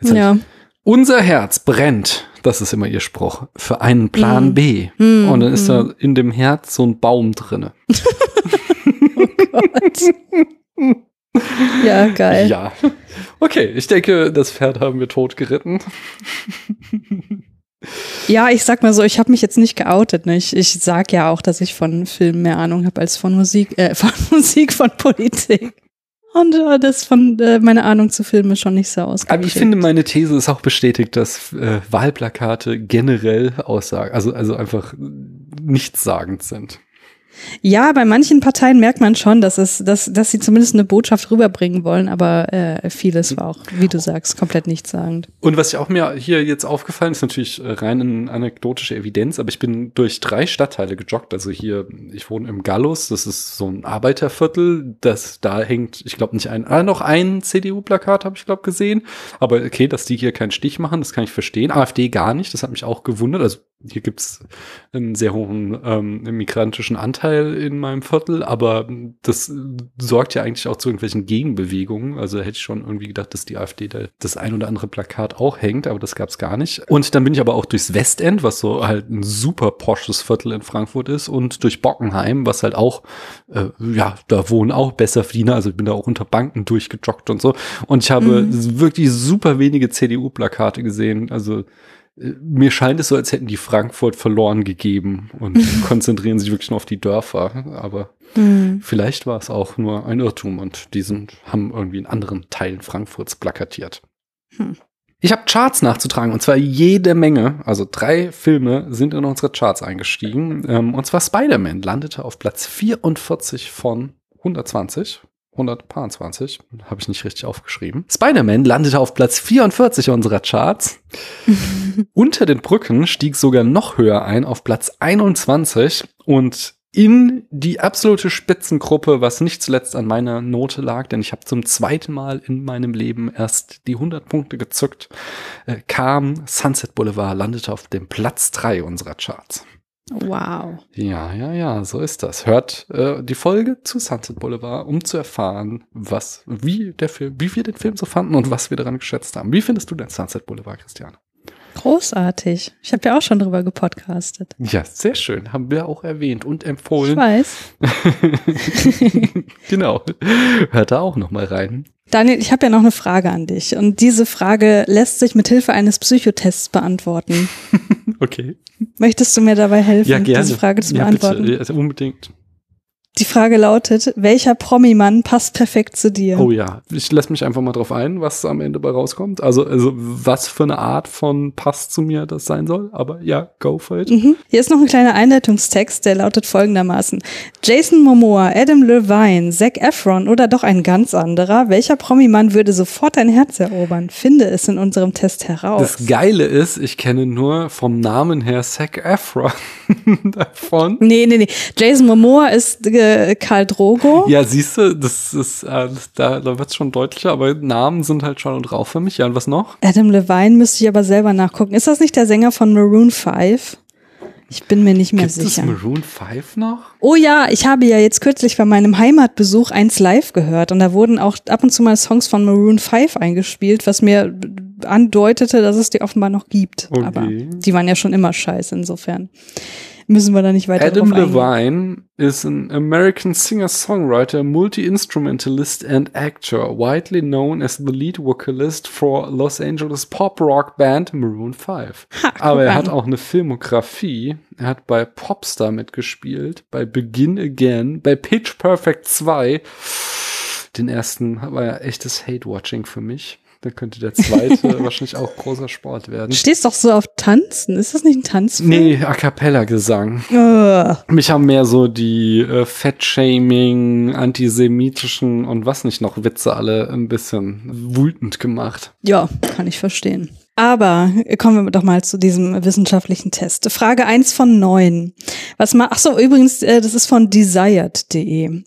Jetzt Ja. Ich, unser Herz brennt, das ist immer ihr Spruch, für einen Plan Mm. B. Mm, Und dann ist da in dem Herz so ein Baum drinne. Ja, geil. Ja. Okay, ich denke, das Pferd haben wir tot geritten. Ja, ich sag mal so, ich habe mich jetzt nicht geoutet. Ne? Ich, ich sag ja auch, dass ich von Filmen mehr Ahnung habe als von Musik, äh, von Musik, von Politik. Und äh, das von äh, meine Ahnung zu Filmen ist schon nicht so ausgeprägt. Aber ich finde, meine These ist auch bestätigt, dass äh, Wahlplakate generell aussagen, also, also einfach nichtssagend sind. Ja, bei manchen Parteien merkt man schon, dass es, dass, dass sie zumindest eine Botschaft rüberbringen wollen, aber äh, vieles war auch, wie du sagst, komplett nichtssagend. Und was ich auch mir hier jetzt aufgefallen ist, natürlich äh, rein in anekdotische Evidenz, aber ich bin durch drei Stadtteile gejoggt. Also hier, ich wohne im Gallus, das ist so ein Arbeiterviertel, das da hängt, ich glaube nicht ein, ah, noch ein CDU-Plakat habe ich glaube gesehen. Aber okay, dass die hier keinen Stich machen, das kann ich verstehen. AfD gar nicht, das hat mich auch gewundert. Also hier gibt's einen sehr hohen ähm, migrantischen Anteil in meinem Viertel, aber das sorgt ja eigentlich auch zu irgendwelchen Gegenbewegungen. Also hätte ich schon irgendwie gedacht, dass die AfD da das ein oder andere Plakat auch hängt, aber das gab's gar nicht. Und dann bin ich aber auch durchs Westend, was so halt ein super posches Viertel in Frankfurt ist, und durch Bockenheim, was halt auch, äh, ja, da wohnen auch Besserverdiener, also ich bin da auch unter Banken durchgejoggt und so. Und ich habe wirklich super wenige CDU-Plakate gesehen. Also mir scheint es so, als hätten die Frankfurt verloren gegeben und konzentrieren sich wirklich nur auf die Dörfer. Aber Hm. vielleicht war es auch nur ein Irrtum und die sind, haben irgendwie in anderen Teilen Frankfurts plakatiert. Hm. Ich habe Charts nachzutragen und zwar jede Menge. Also drei Filme sind in unsere Charts eingestiegen. Ähm, und zwar Spider-Man landete auf Platz 44 von 120. 120, habe ich nicht richtig aufgeschrieben. Spider-Man landete auf Platz 44 unserer Charts. Unter den Brücken stieg sogar noch höher ein auf Platz 21 und in die absolute Spitzengruppe, was nicht zuletzt an meiner Note lag, denn ich habe zum zweiten Mal in meinem Leben erst die 100 Punkte gezückt, äh, kam Sunset Boulevard, landete auf dem Platz 3 unserer Charts. Wow. Ja, ja, ja, so ist das. Hört äh, die Folge zu Sunset Boulevard, um zu erfahren, was, wie der Film, wie wir den Film so fanden und was wir daran geschätzt haben. Wie findest du denn Sunset Boulevard, Christiane? Großartig. Ich habe ja auch schon drüber gepodcastet. Ja, sehr schön. Haben wir auch erwähnt und Ich empfohlen. weiß. genau. Hört da auch noch mal rein. Daniel, ich habe ja noch eine Frage an dich. Und diese Frage lässt sich mit Hilfe eines Psychotests beantworten. Okay. Möchtest du mir dabei helfen, Ja, diese Frage zu ja, beantworten? bitte. Ja, unbedingt. Die Frage lautet, welcher Promi-Mann passt perfekt zu dir? Oh ja, ich lasse mich einfach mal drauf ein, was am Ende bei rauskommt. Also, also was für eine Art von Pass zu mir das sein soll. Aber ja, go for it. Mhm. Hier ist noch ein kleiner Einleitungstext, der lautet folgendermaßen. Jason Momoa, Adam Levine, Zac Efron oder doch ein ganz anderer? Welcher Promi-Mann würde sofort dein Herz erobern? Finde es in unserem Test heraus. Das Geile ist, ich kenne nur vom Namen her Zac Efron davon. nee, nee, nee. Jason Momoa ist äh, Karl Drogo. Ja, siehst du, das ist, äh, da, da wird es schon deutlicher, aber Namen sind halt schon und drauf für mich. Ja, und was noch? Adam Levine müsste ich aber selber nachgucken. Ist das nicht der Sänger von Maroon 5? Ich bin mir nicht mehr Gibt sicher. Maroon 5 noch? Oh ja, ich habe ja jetzt kürzlich bei meinem Heimatbesuch eins live gehört und da wurden auch ab und zu mal Songs von Maroon 5 eingespielt, was mir andeutete, dass es die offenbar noch gibt. Okay. Aber die waren ja schon immer scheiße insofern. Müssen wir da nicht weiter Adam. Levine is an American singer-songwriter, multi-instrumentalist and actor, widely known as the lead vocalist for Los Angeles pop-rock band Maroon 5. Ha, Aber er guck hat an. auch eine Filmografie. Er hat bei Popstar mitgespielt, bei Begin Again, bei Pitch Perfect 2. Den ersten war ja echtes Hate-Watching für mich. Da könnte der zweite wahrscheinlich auch großer Sport werden. Du stehst doch so auf Tanzen. Ist das nicht ein Tanzfilm? Nee, A Cappella-Gesang. Mich haben mehr so die äh, Fettshaming, antisemitischen und was nicht noch Witze alle ein bisschen wütend gemacht. Ja, kann ich verstehen. Aber kommen wir doch mal zu diesem wissenschaftlichen Test. Frage eins von neun. Was ma ach so, übrigens, äh, das ist von desired.de.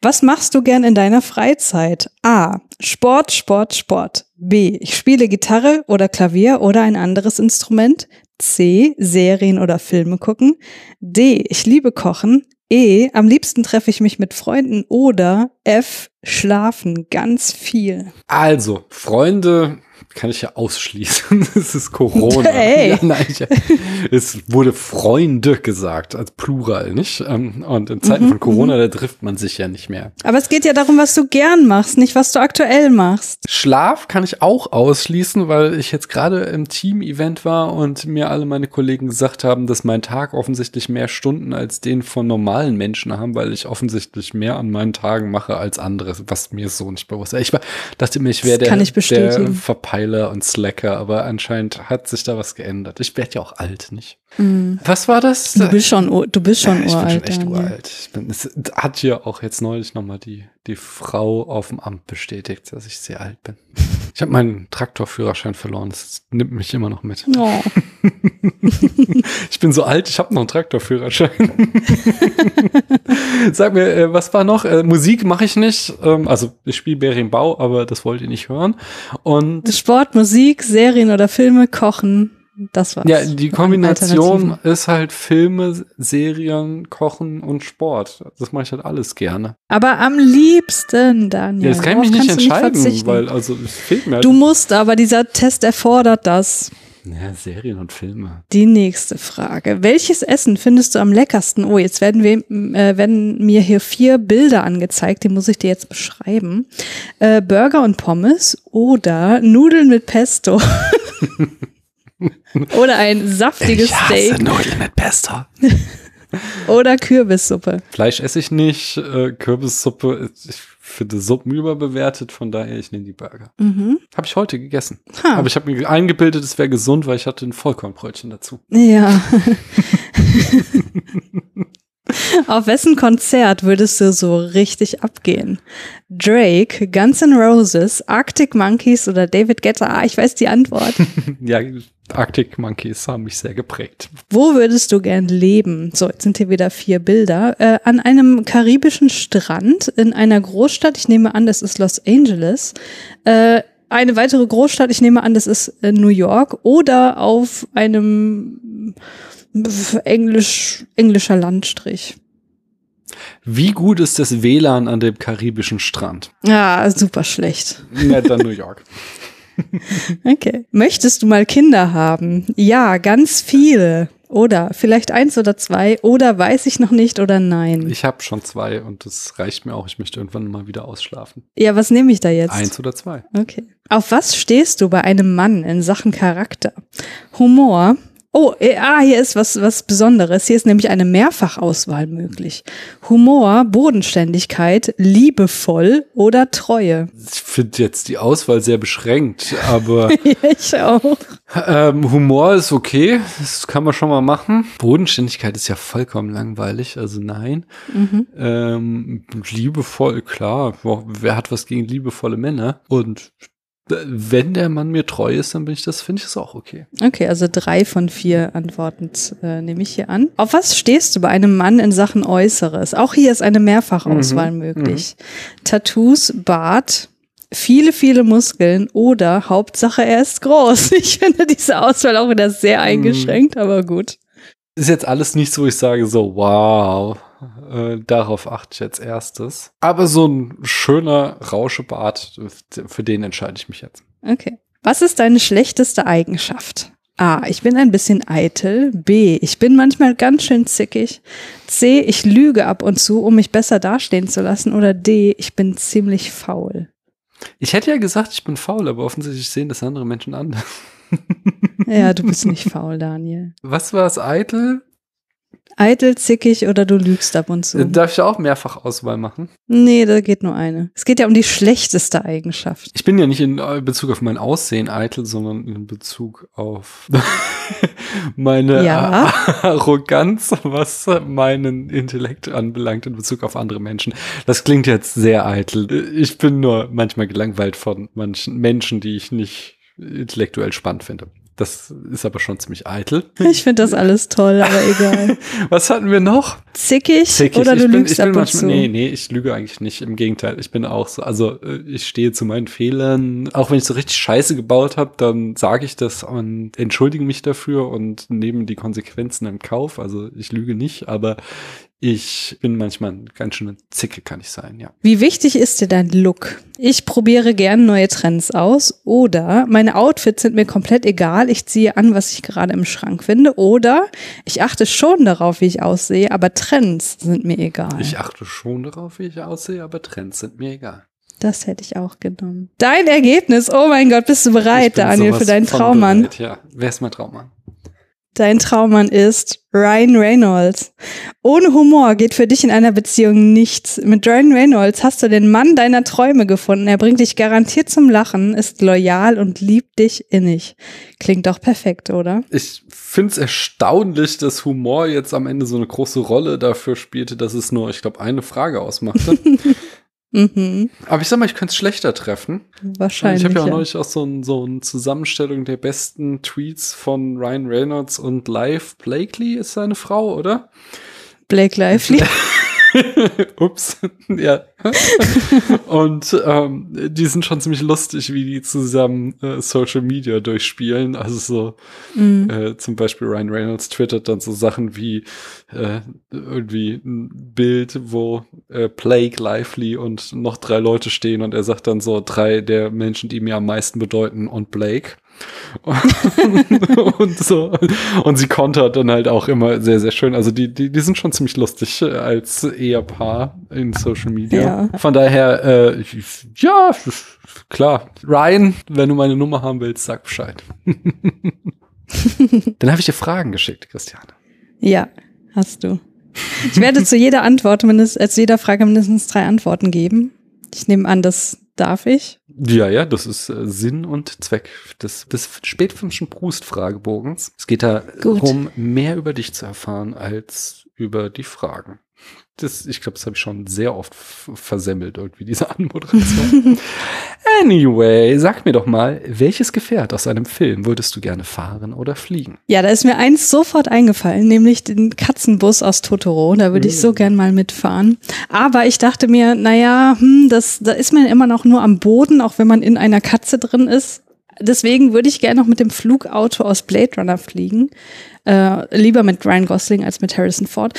Was machst du gern in deiner Freizeit? A. Sport, Sport, Sport. B. Ich spiele Gitarre oder Klavier oder ein anderes Instrument. C. Serien oder Filme gucken. D. Ich liebe Kochen. E. Am liebsten treffe ich mich mit Freunden. Oder F. Schlafen ganz viel. Also, Freunde kann ich ja ausschließen. Es ist Corona. Hey. Ja, nein, ich, es wurde Freunde gesagt, als Plural, nicht? Ähm, Und in Zeiten Mhm, von Corona, da trifft man sich ja nicht mehr. Aber es geht ja darum, was du gern machst, nicht was du aktuell machst. Schlaf kann ich auch ausschließen, weil ich jetzt gerade im Team-Event war und mir alle meine Kollegen gesagt haben, dass mein Tag offensichtlich mehr Stunden als den von normalen Menschen haben, weil ich offensichtlich mehr an meinen Tagen mache als andere, was mir so nicht bewusst ist. Ich dachte mir, ich wäre der, kann ich bestätigen. der Verpeiler und Slacker, aber anscheinend hat sich da was geändert. Ich werde ja auch alt, nicht? Was war das? Du bist schon, du bist schon ich bin uralt. schon echt Daniel. uralt. Ich bin, es hat hier auch jetzt neulich nochmal die, die Frau auf dem Amt bestätigt, dass ich sehr alt bin. Ich habe meinen Traktorführerschein verloren. Das nimmt mich immer noch mit. Oh. Ich bin so alt, ich habe noch einen Traktorführerschein. Sag mir, äh, was war noch? Äh, Musik mache ich nicht. Ähm, also ich spiele Berimbau, aber das wollt ihr nicht hören. Und Sport, Musik, Serien oder Filme, Kochen, das war's. Ja, die Kombination ist halt Filme, Serien, Kochen und Sport. Das mache ich halt alles gerne. Aber am liebsten, Daniel. Ja, das kann ich mich nicht entscheiden, verzichten. weil also es fehlt mir halt. Du musst, aber dieser Test erfordert das. ja, Serien und Filme. Die nächste Frage. Welches Essen findest du am leckersten? Oh, jetzt werden, wir, äh, werden mir hier vier Bilder angezeigt, die muss ich dir jetzt beschreiben. Äh, Burger und Pommes oder Nudeln mit Pesto. oder ein saftiges Steak Nudeln mit Pesto. oder Kürbissuppe. Fleisch esse ich nicht, äh, Kürbissuppe, ich finde Suppen überbewertet, von daher ich nehme die Burger. Mhm. Habe ich heute gegessen. Ha. Aber ich habe mir eingebildet, es wäre gesund, weil ich hatte ein Vollkornbrötchen dazu. Ja. Auf wessen Konzert würdest du so richtig abgehen? Drake, Guns N' Roses, Arctic Monkeys oder David Guetta? Ah, ich weiß die Antwort. ja, Arctic Monkeys haben mich sehr geprägt. Wo würdest du gern leben? So, jetzt sind hier wieder vier Bilder. Äh, an einem karibischen Strand in einer Großstadt. Ich nehme an, das ist Los Angeles. Äh, eine weitere Großstadt. Ich nehme an, das ist äh, New York. Oder auf einem Englisch, englischer Landstrich. Wie gut ist das WLAN an dem karibischen Strand? Ja, super schlecht. Ja, dann New York. Okay. Möchtest du mal Kinder haben? Ja, ganz viele. Oder vielleicht eins oder zwei. Oder weiß ich noch nicht oder nein. Ich habe schon zwei und das reicht mir auch. Ich möchte irgendwann mal wieder ausschlafen. ja, was nehme ich da jetzt? Eins oder zwei. Okay. Auf was stehst du bei einem Mann in Sachen Charakter? Humor. Oh, äh, ah, hier ist was, was Besonderes. Hier ist nämlich eine Mehrfachauswahl möglich. Humor, Bodenständigkeit, liebevoll oder Treue. Ich finde jetzt die Auswahl sehr beschränkt, aber ich auch. ähm, Humor ist okay. Das kann man schon mal machen. Bodenständigkeit ist ja vollkommen langweilig, also nein. Mhm. Ähm, liebevoll, klar. Boah, Wer hat was gegen liebevolle Männer? Und wenn der Mann mir treu ist, dann bin ich das, finde ich das auch okay. Okay, also drei von vier Antworten äh, nehme ich hier an. Auf was stehst du bei einem Mann in Sachen Äußeres? Auch hier ist eine Mehrfachauswahl Mhm, möglich. Tattoos, Bart, viele, viele Muskeln oder Hauptsache er ist groß. Ich finde diese Auswahl auch wieder sehr Mhm. eingeschränkt, aber gut. Ist jetzt alles nicht so, wo ich sage so, wow, äh, darauf achte ich jetzt erstes. Aber so ein schöner Rauschebart, für den entscheide ich mich jetzt. Okay. Was ist deine schlechteste Eigenschaft? A. Ich bin ein bisschen eitel. B. Ich bin manchmal ganz schön zickig. C. Ich lüge ab und zu, um mich besser dastehen zu lassen. Oder D. Ich bin ziemlich faul. Ich hätte ja gesagt, ich bin faul, aber offensichtlich sehen das andere Menschen anders. Ja, du bist nicht faul, Daniel. Was war es? Eitel? Eitel, zickig oder du lügst ab und zu. Darf ich auch mehrfach Auswahl machen? Nee, da geht nur eine. Es geht ja um die schlechteste Eigenschaft. Ich bin ja nicht in Bezug auf mein Aussehen eitel, sondern in Bezug auf meine Ja. Arroganz, was meinen Intellekt anbelangt, in Bezug auf andere Menschen. Das klingt jetzt sehr eitel. Ich bin nur manchmal gelangweilt von manchen Menschen, die ich nicht intellektuell spannend finde. Das ist aber schon ziemlich eitel. Ich finde das alles toll, aber egal. Was hatten wir noch? Zickig, Zickig. oder du ich bin, lügst ich bin ab und zu. Nee, nee, ich lüge eigentlich nicht. Im Gegenteil, ich bin auch so, also äh, ich stehe zu meinen Fehlern. Auch wenn ich so richtig Scheiße gebaut habe, dann sage ich das und entschuldige mich dafür und nehme die Konsequenzen im Kauf. Also ich lüge nicht, aber ich bin manchmal ganz schöne Zicke, kann ich sein, ja. Wie wichtig ist dir dein Look? Ich probiere gern neue Trends aus oder meine Outfits sind mir komplett egal, ich ziehe an, was ich gerade im Schrank finde oder ich achte schon darauf, wie ich aussehe, aber Trends sind mir egal. Ich achte schon darauf, wie ich aussehe, aber Trends sind mir egal. das hätte ich auch genommen. Dein Ergebnis, oh mein Gott, bist du bereit, Daniel, für deinen Traummann? bereit, Ja, wer ist mein Traummann? Dein Traummann ist Ryan Reynolds. Ohne Humor geht für dich in einer Beziehung nichts. Mit Ryan Reynolds hast du den Mann deiner Träume gefunden. Er bringt dich garantiert zum Lachen, ist loyal und liebt dich innig. Klingt doch perfekt, oder? Ich finde es erstaunlich, dass Humor jetzt am Ende so eine große Rolle dafür spielte, dass es nur, ich glaube, eine Frage ausmachte. Mhm, Aber ich sag mal, ich könnte es schlechter treffen. wahrscheinlich. ich habe ja auch ja. neulich auch so, ein, so eine Zusammenstellung der besten Tweets von Ryan Reynolds und Live Blakely ist seine Frau, oder? Blake Lively. Ups, ja. und ähm, die sind schon ziemlich lustig, wie die zusammen äh, Social Media durchspielen. Also so Mhm. äh, zum Beispiel Ryan Reynolds twittert dann so Sachen wie äh, irgendwie ein Bild, wo äh, Blake, Lively und noch drei Leute stehen und er sagt dann so drei der Menschen, die mir am meisten bedeuten und Blake. und so. Und sie kontert dann halt auch immer sehr, sehr schön. Also die, die, die sind schon ziemlich lustig äh, als Ehepaar in Social Media. Ja. Von daher, äh, ja, klar. Ryan, wenn du meine Nummer haben willst, sag Bescheid. Dann habe ich dir Fragen geschickt, Christiane. Ja, hast du. Ich werde zu jeder Antwort mindestens, äh, zu jeder Frage mindestens drei Antworten geben. Ich nehme an, das darf ich. Ja, ja, das ist äh, Sinn und Zweck des, des spätfilmschen Proust-Fragebogens. Es geht darum, mehr über dich zu erfahren als über die Fragen. Das, ich glaube, das habe ich schon sehr oft versemmelt, irgendwie, diese Anmoderation. anyway, sag mir doch mal, welches Gefährt aus einem Film würdest du gerne fahren oder fliegen? Ja, da ist mir eins sofort eingefallen, nämlich den Katzenbus aus Totoro. Da würde ich so gern mal mitfahren. Aber ich dachte mir, naja, hm, das, da ist man immer noch nur am Boden, auch wenn man in einer Katze drin ist. Deswegen würde ich gerne noch mit dem Flugauto aus Blade Runner fliegen. Äh, lieber mit Ryan Gosling als mit Harrison Ford.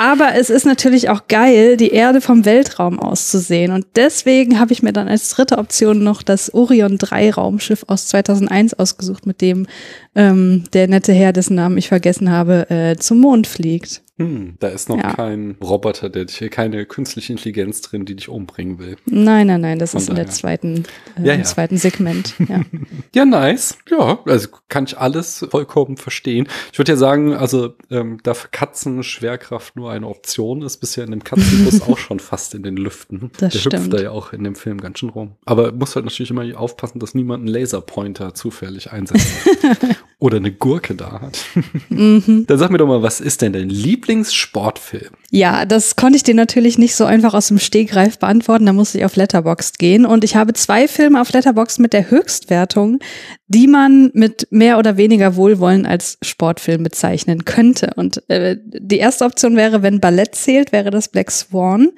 Aber es ist natürlich auch geil, die Erde vom Weltraum aus zu sehen. Und deswegen habe ich mir dann als dritte Option noch das Orion 3 Raumschiff aus 2001 ausgesucht, mit dem ähm, der nette Herr, dessen Namen ich vergessen habe, äh, zum Mond fliegt. Hm, da ist noch Ja. kein Roboter, der dich, keine künstliche Intelligenz drin, die dich umbringen will. Nein, nein, nein, das Von ist in der daher. zweiten, äh, Ja, im ja. zweiten Segment. Ja. Ja, nice. Ja, also kann ich alles vollkommen verstehen. Ich würde ja sagen, also ähm, da für Katzen Schwerkraft nur eine Option ist, bisher in dem Katzenbus auch schon fast in den Lüften. Das Der stimmt. hüpft da ja auch in dem Film ganz schön rum. Aber muss halt natürlich immer aufpassen, dass niemand einen Laserpointer zufällig einsetzt. Oder eine Gurke da hat. Mhm. Dann sag mir doch mal, was ist denn dein Lieblingssportfilm? Ja, das konnte ich dir natürlich nicht so einfach aus dem Stegreif beantworten. Da musste ich auf Letterboxd gehen. Und ich habe zwei Filme auf Letterboxd mit der Höchstwertung, die man mit mehr oder weniger Wohlwollen als Sportfilm bezeichnen könnte. Und äh, die erste Option wäre, wenn Ballett zählt, wäre das Black Swan.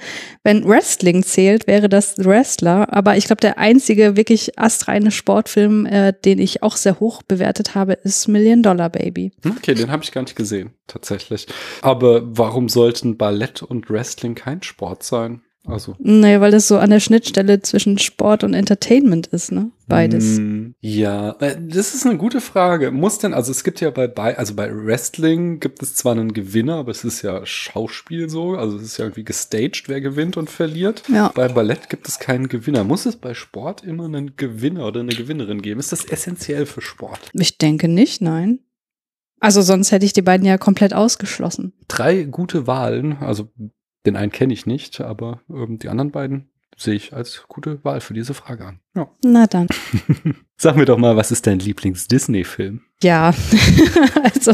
Wenn Wrestling zählt, wäre das The Wrestler. Aber ich glaube, der einzige wirklich astreine Sportfilm, äh, den ich auch sehr hoch bewertet habe, ist Million Dollar Baby. Okay, den habe ich gar nicht gesehen, tatsächlich. Aber warum sollten Ballett und Wrestling kein Sport sein? Also. Nee, weil das so an der Schnittstelle zwischen Sport und Entertainment ist, ne? Beides. Mm, Ja, äh, das ist eine gute Frage. Muss denn, also es gibt ja bei, bei, also bei Wrestling gibt es zwar einen Gewinner, aber es ist ja Schauspiel so, also es ist ja irgendwie gestaged, wer gewinnt und verliert. Ja. Bei Ballett gibt es keinen Gewinner. Muss es bei Sport immer einen Gewinner oder eine Gewinnerin geben? Ist das essentiell für Sport? Ich denke nicht, nein. Also sonst hätte ich die beiden ja komplett ausgeschlossen. Drei gute Wahlen, also den einen kenne ich nicht, aber ähm, die anderen beiden sehe ich als gute Wahl für diese Frage an. Ja. Na dann. Sag mir doch mal, was ist dein Lieblings-Disney-Film? Ja, also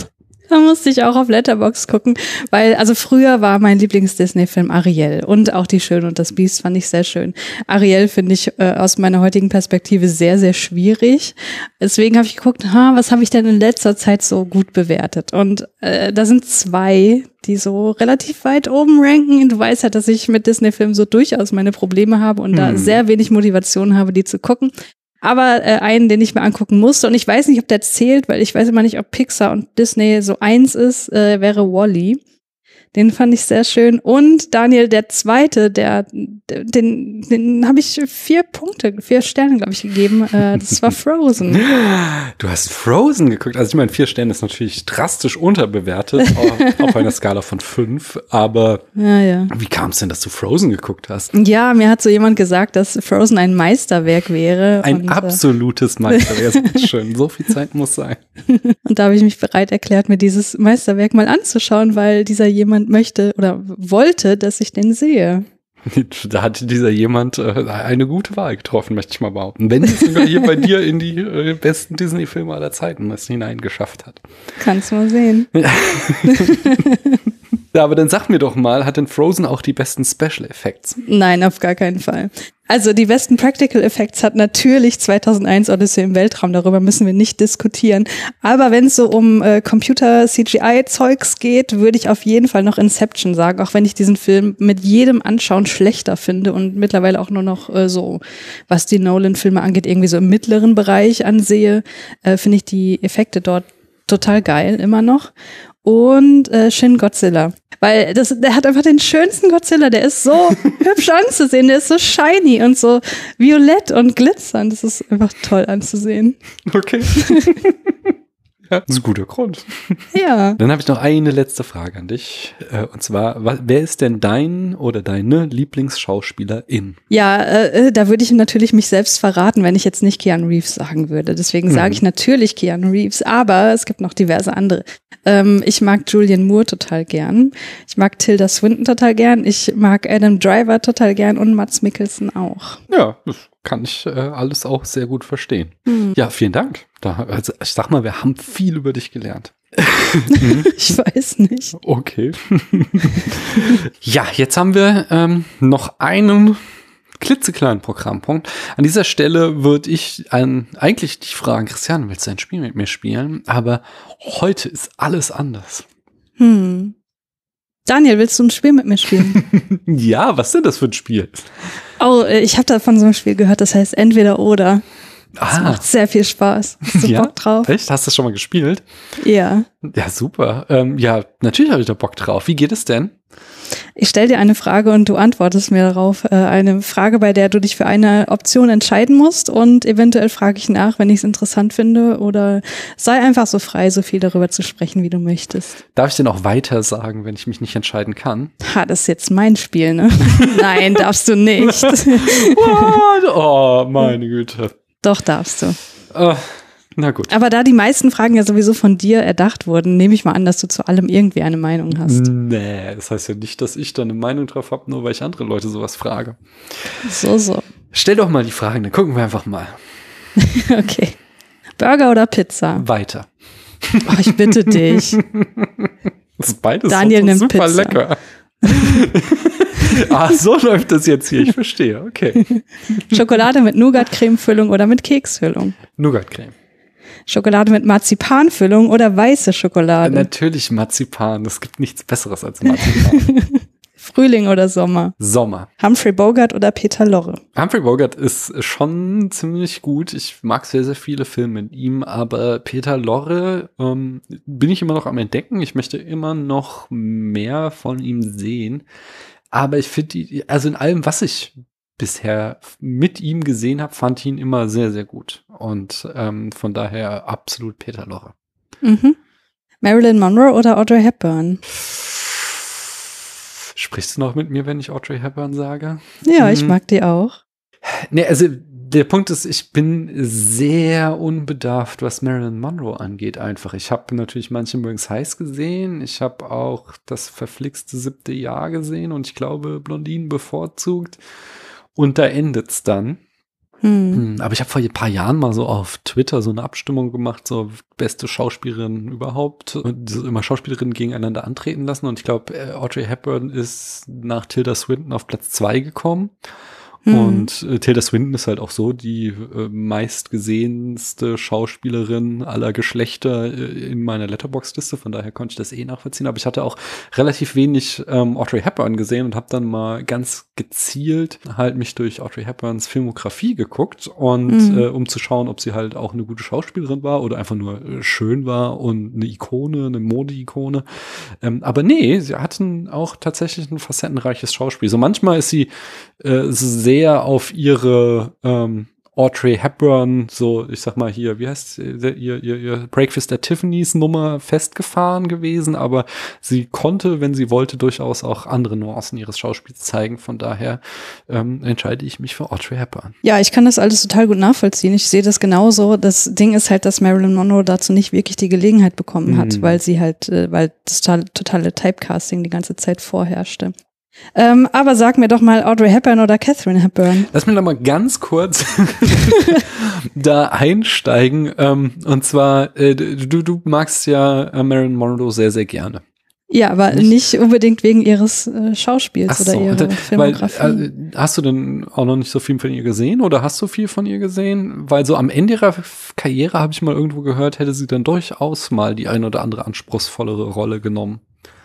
da musste ich auch auf Letterbox gucken, weil also früher war mein Lieblings-Disney-Film Ariel und auch Die Schöne und das Biest fand ich sehr schön. Ariel finde ich äh, aus meiner heutigen Perspektive sehr, sehr schwierig. Deswegen habe ich geguckt, ha, was habe ich denn in letzter Zeit so gut bewertet? Und äh, da sind zwei, die so relativ weit oben ranken. Und du weißt ja, dass ich mit Disney-Filmen so durchaus meine Probleme habe und da Hm. sehr wenig Motivation habe, die zu gucken. Aber äh, einen, den ich mir angucken musste, und ich weiß nicht, ob der zählt, weil ich weiß immer nicht, ob Pixar und Disney so eins ist, äh, wäre Wally. Den fand ich sehr schön. Und Daniel, der zweite, der, den, den habe ich vier Punkte, vier Sterne, glaube ich, gegeben. Äh, das war Frozen. Du hast Frozen geguckt. Also ich meine, vier Sterne ist natürlich drastisch unterbewertet auf, auf einer Skala von fünf. Aber Ja, ja. wie kam es denn, dass du Frozen geguckt hast? Ja, mir hat so jemand gesagt, dass Frozen ein Meisterwerk wäre. Ein und, äh, absolutes Meisterwerk. Bitte schön. So viel Zeit muss sein. Und da habe ich mich bereit erklärt, mir dieses Meisterwerk mal anzuschauen, weil dieser jemand möchte oder wollte, dass ich den sehe. Da hat dieser jemand äh, eine gute Wahl getroffen, möchte ich mal behaupten. Wenn es sogar hier bei dir in die äh, besten Disney-Filme aller Zeiten es hineingeschafft hat. Kannst mal sehen. Ja, aber dann sag mir doch mal, hat denn Frozen auch die besten Special Effects? Nein, auf gar keinen Fall. Also die besten Practical Effects hat natürlich 2001 Odyssey im Weltraum, darüber müssen wir nicht diskutieren. Aber wenn es so um äh, Computer-CGI-Zeugs geht, würde ich auf jeden Fall noch Inception sagen, auch wenn ich diesen Film mit jedem Anschauen schlechter finde und mittlerweile auch nur noch äh, so, was die Nolan-Filme angeht, irgendwie so im mittleren Bereich ansehe, äh, finde ich die Effekte dort total geil, immer noch. Und äh, Shin Godzilla. Weil das, der hat einfach den schönsten Godzilla. Der ist so hübsch anzusehen. Der ist so shiny und so violett und glitzernd. Das ist einfach toll anzusehen. Okay. ja, das ist ein guter Grund. Ja. Dann habe ich noch eine letzte Frage an dich. Äh, Und zwar, wa- wer ist denn dein oder deine Lieblingsschauspielerin? Ja, äh, da würde ich natürlich mich selbst verraten, wenn ich jetzt nicht Keanu Reeves sagen würde. Deswegen sage Mhm. ich natürlich Keanu Reeves, aber es gibt noch diverse andere. Ähm, ich mag Julian Moore total gern. Ich mag Tilda Swinton total gern. Ich mag Adam Driver total gern und Mats Mikkelsen auch. Ja, das kann ich äh, alles auch sehr gut verstehen. Hm. Ja, vielen Dank. Da, also ich sag mal, wir haben viel über dich gelernt. Ich weiß nicht. Okay. ja, jetzt haben wir ähm, noch einen klitzekleinen Programmpunkt. An dieser Stelle würde ich ein, eigentlich dich fragen, Christian, willst du ein Spiel mit mir spielen? Aber heute ist alles anders. Hm. Daniel, willst du ein Spiel mit mir spielen? ja, was ist denn das für ein Spiel? Oh, äh, ich habe da von so einem Spiel gehört, das heißt entweder oder. Das macht sehr viel Spaß. Hast du Ah. ja, Bock drauf? Echt? Hast du das schon mal gespielt? Ja. Ja, super. Ähm, ja, natürlich habe ich da Bock drauf. Wie geht es denn? Ich stelle dir eine Frage und du antwortest mir darauf. Äh, eine Frage, bei der du dich für eine Option entscheiden musst und eventuell frage ich nach, wenn ich es interessant finde oder sei einfach so frei, so viel darüber zu sprechen, wie du möchtest. Darf ich denn auch weiter sagen, wenn ich mich nicht entscheiden kann? Ha, das ist jetzt mein Spiel, ne? Nein, darfst du nicht. Oh, meine Güte. Doch darfst du. Äh, na gut. Aber da die meisten Fragen ja sowieso von dir erdacht wurden, nehme ich mal an, dass du zu allem irgendwie eine Meinung hast. Nee, das heißt ja nicht, dass ich da eine Meinung drauf habe, nur weil ich andere Leute sowas frage. So, so. Stell doch mal die Fragen, dann gucken wir einfach mal Okay. Burger oder Pizza? weiter. Oh, ich bitte dich. Das ist beides Daniel nimmt super Pizza. lecker. ah, so läuft das jetzt hier. Ich verstehe. Okay. Schokolade mit Nougat-Creme-Füllung oder mit Keksfüllung? Nougat-Creme. Schokolade mit Marzipanfüllung oder weiße Schokolade? Natürlich Marzipan. Es gibt nichts Besseres als Marzipan. Frühling oder Sommer? Sommer. Humphrey Bogart oder Peter Lorre? Humphrey Bogart ist schon ziemlich gut. Ich mag sehr, sehr viele Filme mit ihm, aber Peter Lorre ähm, bin ich immer noch am Entdecken. Ich möchte immer noch mehr von ihm sehen. Aber ich finde also in allem, was ich bisher mit ihm gesehen habe, fand ich ihn immer sehr, sehr gut. Und ähm, von daher absolut Peter Lorre. Mhm. Marilyn Monroe oder Audrey Hepburn? Sprichst du noch mit mir, wenn ich Audrey Hepburn sage? Ja, ich mag die auch. Nee, also der Punkt ist, ich bin sehr unbedarft, was Marilyn Monroe angeht, einfach. Ich habe natürlich manche mögens heiß gesehen. Ich habe auch das verflixte siebte Jahr gesehen und ich glaube, Blondinen bevorzugt. Und da endet's dann. Hm. Aber ich habe vor ein paar Jahren mal so auf Twitter so eine Abstimmung gemacht, so beste Schauspielerin überhaupt und immer Schauspielerinnen gegeneinander antreten lassen. Und ich glaube, äh, Audrey Hepburn ist nach Tilda Swinton auf Platz zwei gekommen. Mhm. Und äh, Tilda Swinton ist halt auch so die äh, meistgesehenste Schauspielerin aller Geschlechter äh, in meiner Letterbox-Liste. Von daher konnte ich das eh nachvollziehen. Aber ich hatte auch relativ wenig ähm, Audrey Hepburn gesehen und habe dann mal ganz gezielt halt mich durch Audrey Hepburns Filmografie geguckt und mhm. äh, um zu schauen, ob sie halt auch eine gute Schauspielerin war oder einfach nur äh, schön war und eine Ikone, eine Mode-Ikone. Ähm, aber nee, sie hatten auch tatsächlich ein facettenreiches Schauspiel. So manchmal ist sie äh, sehr auf ihre ähm, Audrey Hepburn, so, ich sag mal hier, wie heißt ihr, ihr, ihr Breakfast at Tiffany's Nummer festgefahren gewesen, aber sie konnte, wenn sie wollte, durchaus auch andere Nuancen ihres Schauspiels zeigen. Von daher ähm, entscheide ich mich für Audrey Hepburn. Ja, ich kann das alles total gut nachvollziehen. Ich sehe das genauso. Das Ding ist halt, dass Marilyn Monroe dazu nicht wirklich die Gelegenheit bekommen hat, mhm. weil sie halt, äh, weil das totale Typecasting die ganze Zeit vorherrschte. Ähm, aber sag mir doch mal Audrey Hepburn oder Catherine Hepburn. Lass mich noch mal ganz kurz da einsteigen. Ähm, und zwar, äh, du, du magst ja äh, Marilyn Monroe sehr, sehr gerne. Ja, aber nicht, nicht unbedingt wegen ihres äh, Schauspiels Ach oder so, ihrer dann, Filmografie. Weil, äh, hast du denn auch noch nicht so viel von ihr gesehen oder hast du viel von ihr gesehen? Weil so am Ende ihrer Karriere habe ich mal irgendwo gehört, hätte sie dann durchaus mal die ein oder andere anspruchsvollere Rolle genommen.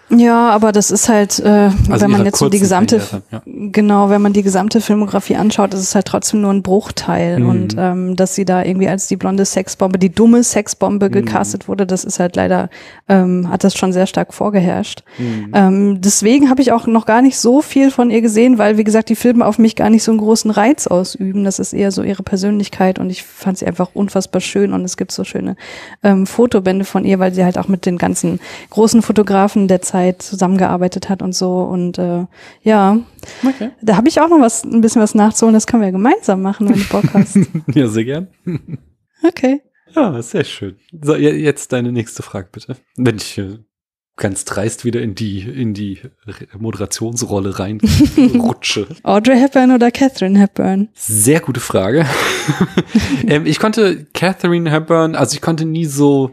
Ja, aber das ist halt, äh, also wenn man jetzt so die gesamte, Karriere, ja. genau, wenn man die gesamte Filmografie anschaut, ist es halt trotzdem nur ein Bruchteil. Mhm. Und ähm, dass sie da irgendwie als die blonde Sexbombe, die dumme Sexbombe mhm. gecastet wurde, das ist halt leider, ähm, hat das schon sehr stark vorgeherrscht. Mhm. Ähm, deswegen habe ich auch noch gar nicht so viel von ihr gesehen, weil, wie gesagt, die Filme auf mich gar nicht so einen großen Reiz ausüben. Das ist eher so ihre Persönlichkeit und ich fand sie einfach unfassbar schön und es gibt so schöne ähm, Fotobände von ihr, weil sie halt auch mit den ganzen großen Fotografen der Zeit Zeit zusammengearbeitet hat und so. Und äh, ja, okay. da habe ich auch noch was, ein bisschen was nachzuholen. Das können wir gemeinsam machen, wenn du Bock hast. ja, sehr gern. okay. Ja, sehr schön. So, jetzt deine nächste Frage bitte. Wenn ich äh, ganz dreist wieder in die, in die Moderationsrolle reinrutsche. Audrey Hepburn oder Catherine Hepburn? Sehr gute Frage. ähm, ich konnte Catherine Hepburn, also ich konnte nie so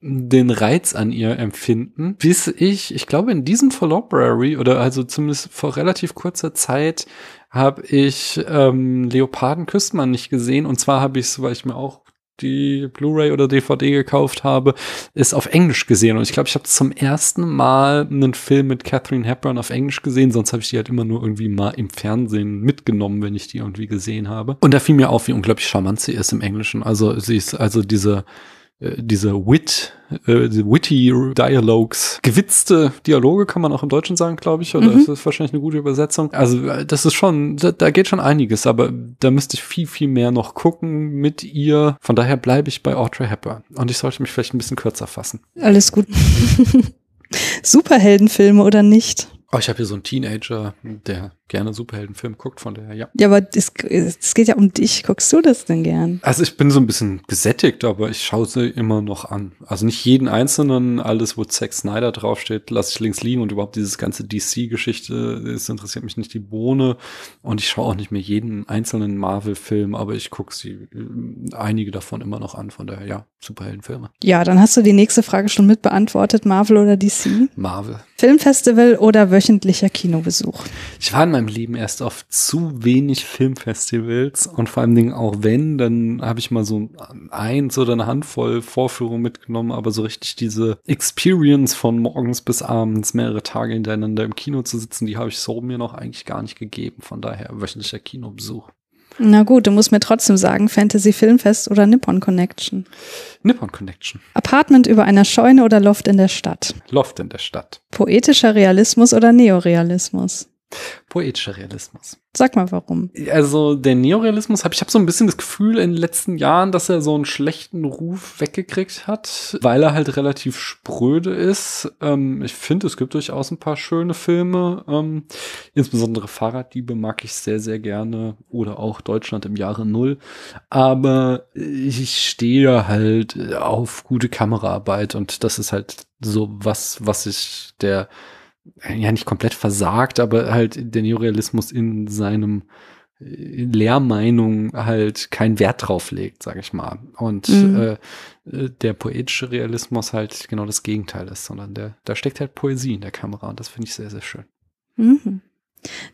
den Reiz an ihr empfinden, bis ich, ich glaube in diesem Library oder also zumindest vor relativ kurzer Zeit habe ich ähm, Leoparden küsst nicht gesehen und zwar habe ich es, weil ich mir auch die Blu-ray oder DVD gekauft habe, ist auf Englisch gesehen. Und ich glaube, ich habe zum ersten Mal einen Film mit Catherine Hepburn auf Englisch gesehen. Sonst habe ich die halt immer nur irgendwie mal im Fernsehen mitgenommen, wenn ich die irgendwie gesehen habe. Und da fiel mir auf, wie unglaublich charmant sie ist im Englischen. Also sie ist also diese diese Wit, äh, die witty Dialogues, gewitzte Dialoge kann man auch im Deutschen sagen, glaube ich, oder mhm. ist das wahrscheinlich eine gute Übersetzung. Also äh, das ist schon, da, da, geht schon einiges, aber da müsste ich viel, viel mehr noch gucken mit ihr. Von daher bleibe ich bei Audrey Hepburn und ich sollte mich vielleicht ein bisschen kürzer fassen. Alles gut. Superheldenfilme oder nicht? Oh, ich habe hier so einen Teenager, der gerne Superheldenfilm guckt, von daher, ja. Ja, aber es, es geht ja um dich. Guckst du das denn gern? Also ich bin so ein bisschen gesättigt, aber ich schaue sie immer noch an. Also nicht jeden einzelnen, alles, wo Zack Snyder draufsteht, lasse ich links liegen und überhaupt dieses ganze DC-Geschichte, das interessiert mich nicht die Bohne. Und ich schaue auch nicht mehr jeden einzelnen Marvel-Film, aber ich gucke sie äh, einige davon immer noch an, von daher, ja, Superheldenfilme. Ja, dann hast du die nächste Frage schon mit beantwortet, Marvel oder DC? Marvel. Filmfestival oder wöchentlicher Kinobesuch? Ich war in meinem Leben erst auf zu wenig Filmfestivals und vor allen Dingen auch wenn, dann habe ich mal so eins oder eine Handvoll Vorführungen mitgenommen, aber so richtig diese Experience von morgens bis abends mehrere Tage hintereinander im Kino zu sitzen, die habe ich so mir noch eigentlich gar nicht gegeben. Von daher wöchentlicher Kinobesuch. Na gut, du musst mir trotzdem sagen, Fantasy Filmfest oder Nippon Connection. Nippon Connection. Apartment über einer Scheune oder Loft in der Stadt. Loft in der Stadt. Poetischer Realismus oder Neorealismus. Poetischer Realismus. Sag mal warum. Also der Neorealismus, hab, ich habe so ein bisschen das Gefühl in den letzten Jahren, dass er so einen schlechten Ruf weggekriegt hat, weil er halt relativ spröde ist. Ähm, ich finde, es gibt durchaus ein paar schöne Filme. Ähm, insbesondere Fahrraddiebe mag ich sehr, sehr gerne. Oder auch Deutschland im Jahre Null. Aber ich stehe halt auf gute Kameraarbeit und das ist halt so was, was ich der ja nicht komplett versagt, aber halt der Neorealismus in seinem äh, Lehrmeinung halt keinen Wert drauf legt, sag ich mal. Und mhm. äh, äh, der poetische Realismus halt genau das Gegenteil ist, sondern der, da steckt halt Poesie in der Kamera und das finde ich sehr, sehr schön. Mhm.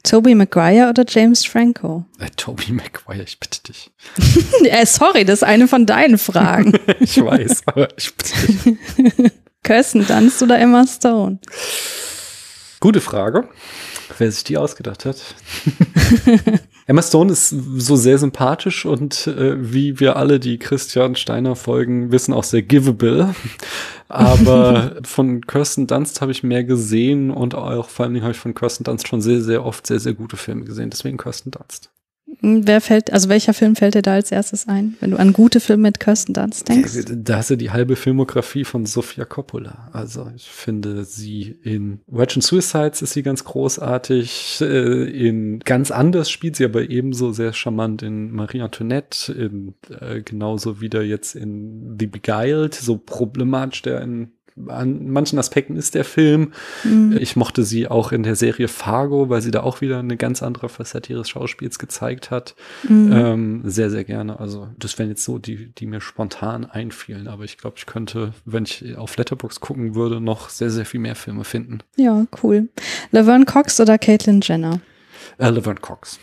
Toby Maguire oder James Franco? Äh, Toby Maguire, ich bitte dich. äh, sorry, das ist eine von deinen Fragen. ich weiß, aber ich bitte dich. Kirsten Dunst oder Emma Stone? Gute Frage, wer sich die ausgedacht hat. Emma Stone ist so sehr sympathisch und äh, wie wir alle, die Christian Steiner folgen, wissen auch sehr giveable. Aber von Kirsten Dunst habe ich mehr gesehen und auch vor allen Dingen habe ich von Kirsten Dunst schon sehr, sehr oft sehr, sehr gute Filme gesehen. Deswegen Kirsten Dunst. Wer fällt, also welcher Film fällt dir da als erstes ein, wenn du an gute Filme mit Kirsten Dunst denkst? Da hast du die halbe Filmografie von Sofia Coppola. Also ich finde sie in Virgin Suicides ist sie ganz großartig. Äh, in ganz anders spielt sie aber ebenso sehr charmant in Marie Antoinette, in, äh, genauso wieder jetzt in The Beguiled, so problematisch der in an manchen Aspekten ist der Film. Mhm. Ich mochte sie auch in der Serie Fargo, weil sie da auch wieder eine ganz andere Facette ihres Schauspiels gezeigt hat. Mhm. Ähm, sehr, sehr gerne. Also das wären jetzt so die, die mir spontan einfielen. Aber ich glaube, ich könnte, wenn ich auf Letterbox gucken würde, noch sehr, sehr viel mehr Filme finden. Ja, cool. Laverne Cox oder Caitlyn Jenner? Äh, Laverne Cox.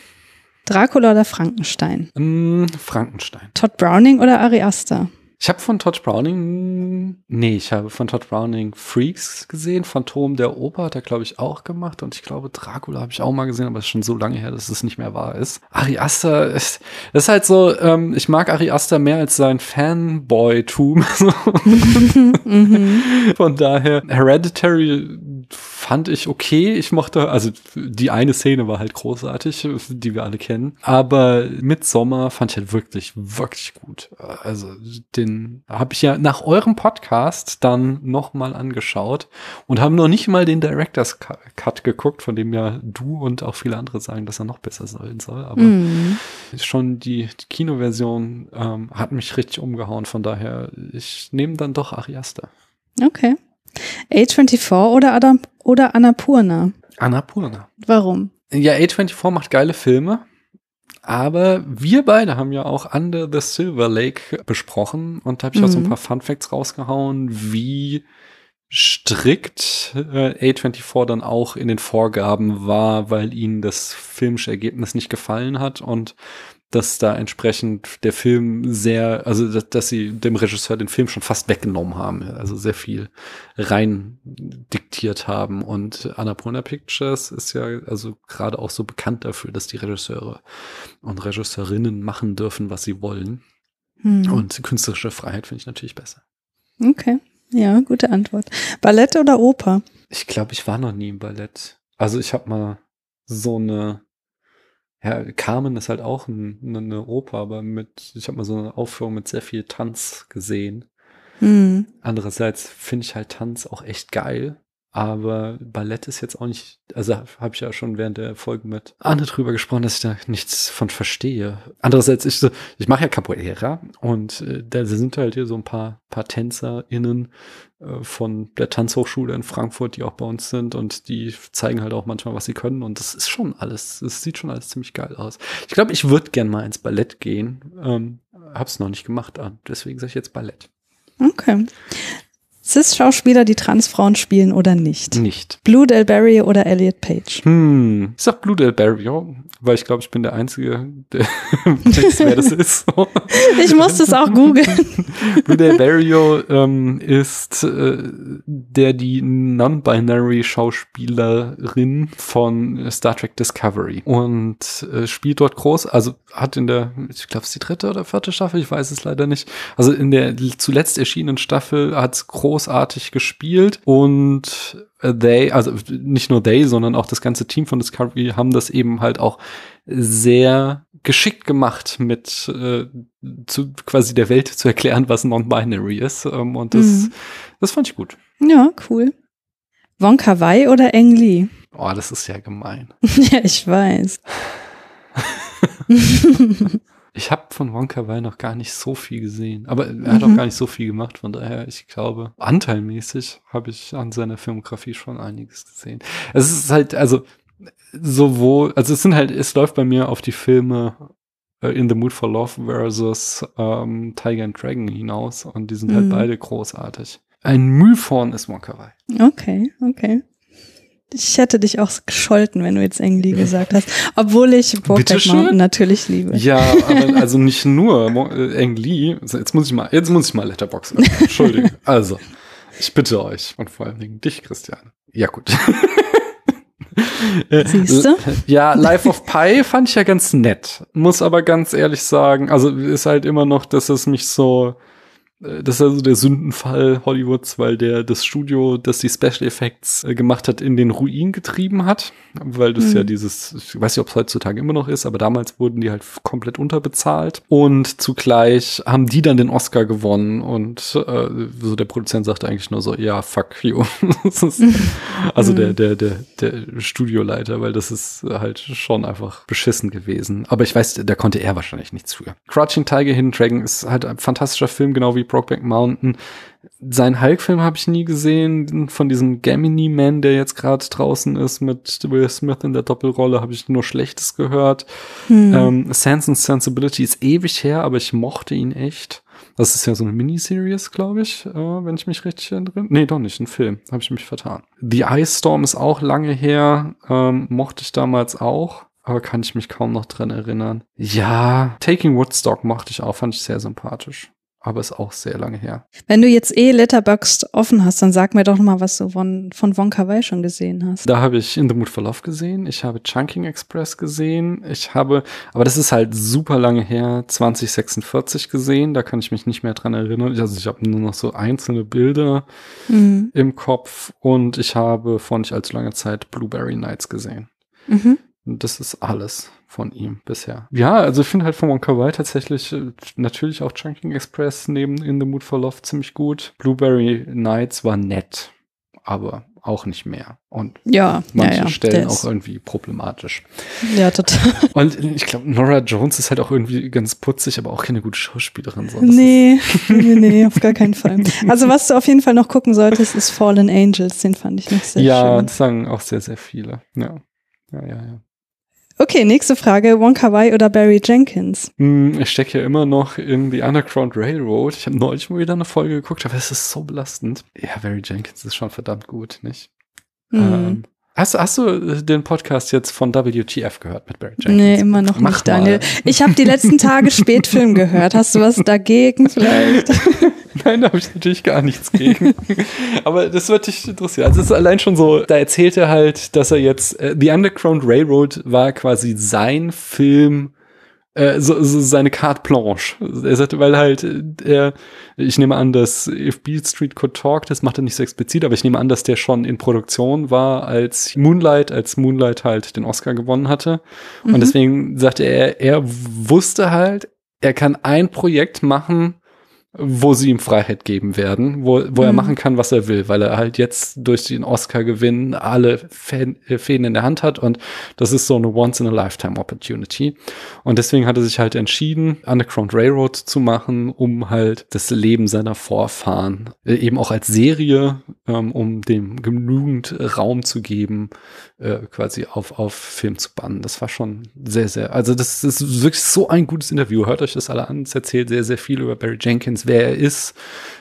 Dracula oder Frankenstein? Mm, Frankenstein. Todd Browning oder Ari Aster? Ich habe von Todd Browning, nee, ich habe von Todd Browning Freaks gesehen, Phantom der Oper hat er, glaube ich, auch gemacht und ich glaube, Dracula habe ich auch mal gesehen, aber es ist schon so lange her, dass es nicht mehr wahr ist. Ari Aster, ist, das ist halt so, ähm, ich mag Ari Aster mehr als sein Fanboy-Tum. mhm. Von daher, Hereditary fand ich okay. Ich mochte, also die eine Szene war halt großartig, die wir alle kennen. Aber Midsommar fand ich halt wirklich, wirklich gut. Also den habe ich ja nach eurem Podcast dann nochmal angeschaut und haben noch nicht mal den Director's Cut geguckt, von dem ja du und auch viele andere sagen, dass er noch besser sein soll. Aber mm. schon die, die Kinoversion ähm, hat mich richtig umgehauen. Von daher, ich nehme dann doch Ariaster. Okay. A24 oder, Adam, oder Annapurna? Annapurna. Warum? Ja, A24 macht geile Filme. Aber wir beide haben ja auch Under the Silver Lake besprochen und da habe ich mhm. auch so ein mhm. paar Fun Facts rausgehauen, wie strikt äh, A24 dann auch in den Vorgaben war, weil ihnen das filmische Ergebnis nicht gefallen hat und dass da entsprechend der Film sehr, also dass, dass, sie dem Regisseur den Film schon fast weggenommen haben, also sehr viel rein diktiert haben. Und Annapurna Pictures ist ja also gerade auch so bekannt dafür, dass die Regisseure und Regisseurinnen machen dürfen, was sie wollen. Hm. Und künstlerische Freiheit finde ich natürlich besser. Okay, ja, gute Antwort. Ballett oder Oper? Ich glaube, ich war noch nie im Ballett. Also ich habe mal so eine ja, Carmen ist halt auch ein, eine Oper, aber mit, ich habe mal so eine Aufführung mit sehr viel Tanz gesehen. Mhm. Andererseits finde ich halt Tanz auch echt geil. Aber Ballett ist jetzt auch nicht, also habe ich ja schon während der Folge mit Anne drüber gesprochen, dass ich da nichts von verstehe. Andererseits, ich, so, ich mache ja Capoeira und äh, da sind halt hier so ein paar, paar TänzerInnen äh, von der Tanzhochschule in Frankfurt, die auch bei uns sind und die zeigen halt auch manchmal, was sie können und das ist schon alles, es sieht schon alles ziemlich geil aus. Ich glaube, ich würde gern mal ins Ballett gehen, ähm, hab's noch nicht gemacht, deswegen sage ich jetzt Ballett. Okay. Cis-Schauspieler, die Transfrauen spielen oder nicht? Nicht. Blue Del Barry oder Elliot Page? Hm, ich sag Blue Del Barry, weil ich glaube, ich bin der Einzige, der weiß, wer das ist. ich musste es auch googeln. Blue Del Barry ähm, ist äh, der die non-binary Schauspielerin von Star Trek Discovery und äh, spielt dort groß, also hat in der, ich glaube, es ist die dritte oder vierte Staffel, ich weiß es leider nicht. Also in der zuletzt erschienenen Staffel hat es großartig gespielt und they, also nicht nur they, sondern auch das ganze Team von Discovery haben das eben halt auch sehr geschickt gemacht, mit äh, zu quasi der Welt zu erklären, was Non-Binary ist. Ähm, und das, Mhm. das fand ich gut. Ja, cool. Wonka Wai oder Eng Lee? Oh, das ist ja gemein. ja, ich weiß. Ich habe von Wonka Wai noch gar nicht so viel gesehen, aber er hat auch Mhm. gar nicht so viel gemacht, von daher, ich glaube, anteilmäßig habe ich an seiner Filmografie schon einiges gesehen. Es ist halt, also sowohl, also es sind halt, es läuft bei mir auf die Filme äh, In the Mood for Love versus ähm, Tiger and Dragon hinaus und die sind halt Mhm. beide großartig. Ein Mühvorn ist Wonka Wai. Okay, okay. Ich hätte dich auch gescholten, wenn du jetzt Eng Lee gesagt hast. Obwohl ich Brokeback? Mountain natürlich liebe. Ja, aber also nicht nur Mo- äh, Jetzt muss ich mal, jetzt muss ich mal Letterbox. Entschuldigung. Also, ich bitte euch und vor allen Dingen dich, Christian. Ja gut. Äh, Siehste? Ja, Life of Pi fand ich ja ganz nett. Muss aber ganz ehrlich sagen, also ist halt immer noch, dass es mich so, das ist also der Sündenfall Hollywoods, weil der das Studio, das die Special Effects äh, gemacht hat, in den Ruin getrieben hat, weil das Mhm. ja dieses, ich weiß nicht, ob es heutzutage immer noch ist, aber damals wurden die halt komplett unterbezahlt und zugleich haben die dann den Oscar gewonnen und äh, so der Produzent sagte eigentlich nur so, ja, fuck you. Ist, also der, der, der, der Studioleiter, weil das ist halt schon einfach beschissen gewesen. Aber ich weiß, da konnte er wahrscheinlich nichts für. Crouching Tiger, Hidden Dragon ist halt ein fantastischer Film, genau wie Brokeback Mountain. Seinen Hulk-Film habe ich nie gesehen. Von diesem Gemini Man, der jetzt gerade draußen ist mit Will Smith in der Doppelrolle, habe ich nur Schlechtes gehört. Hm. Ähm, Sense and Sensibility ist ewig her, aber ich mochte ihn echt. Das ist ja so eine Miniseries, glaube ich, äh, wenn ich mich richtig erinnere. Nee, doch nicht, ein Film. Habe ich mich vertan. The Ice Storm ist auch lange her. Ähm, mochte ich damals auch. Aber kann ich mich kaum noch dran erinnern. Ja, Taking Woodstock mochte ich auch, fand ich sehr sympathisch. Aber ist auch sehr lange her. Wenn du jetzt eh Letterboxd offen hast, dann sag mir doch mal, was du von, von Wonka Wai schon gesehen hast. Da habe ich In the Mood for Love gesehen. Ich habe Chunking Express gesehen. Ich habe, aber das ist halt super lange her, 2046 gesehen. Da kann ich mich nicht mehr dran erinnern. Also ich habe nur noch so einzelne Bilder Mhm. im Kopf und ich habe vor nicht allzu langer Zeit Blueberry Nights gesehen. Mhm. Und das ist alles von ihm bisher. Ja, also ich finde halt von Wonka Wai tatsächlich äh, natürlich auch Chunking Express neben In the Mood for Love ziemlich gut. Blueberry Nights war nett, aber auch nicht mehr. Und Ja, manche ja, ja. Stellen auch irgendwie problematisch. Ja, total. Und ich glaube, Nora Jones ist halt auch irgendwie ganz putzig, aber auch keine gute Schauspielerin. So. Nee, nee, nee, auf gar keinen Fall. Also was du auf jeden Fall noch gucken solltest, ist Fallen Angels. Den fand ich noch sehr ja, schön. das sagen auch sehr, sehr viele. Ja. Ja, ja, ja. Okay, nächste Frage. Wonka Wai oder Barry Jenkins? Hm, Ich stecke ja immer noch in die Underground Railroad. Ich habe neulich mal wieder eine Folge geguckt, aber es ist so belastend. Ja, Barry Jenkins ist schon verdammt gut, nicht? Mhm. Ähm, hast, hast du den Podcast jetzt von WTF gehört mit Barry Jenkins? Nee, immer noch Mach nicht, Daniel. mal. Ich habe die letzten Tage Spätfilm gehört. Hast du was dagegen vielleicht? Nein, da habe ich natürlich gar nichts gegen. Aber das wird dich interessieren. Also es ist allein schon so, da erzählt er halt, dass er jetzt, äh, The Underground Railroad war quasi sein Film, äh, so, so seine carte blanche. Er sagte, weil halt, äh, er, ich nehme an, dass If Beale Street Could Talk, das macht er nicht so explizit, aber ich nehme an, dass der schon in Produktion war, als Moonlight, als Moonlight halt den Oscar gewonnen hatte. Mhm. Und deswegen sagte er, er wusste halt, er kann ein Projekt machen, wo sie ihm Freiheit geben werden, wo, wo er Mhm. machen kann, was er will, weil er halt jetzt durch den Oscar-Gewinn alle Fäden, äh, Fäden in der Hand hat und das ist so eine Once-in-a-Lifetime-Opportunity. Und deswegen hat er sich halt entschieden, Underground Railroad zu machen, um halt das Leben seiner Vorfahren äh, eben auch als Serie, ähm, um dem genügend Raum zu geben, äh, quasi auf, auf Film zu bannen. Das war schon sehr, sehr, also das, ist wirklich so ein gutes Interview. Hört euch das alle an. Es erzählt sehr, sehr viel über Barry Jenkins, wer er ist,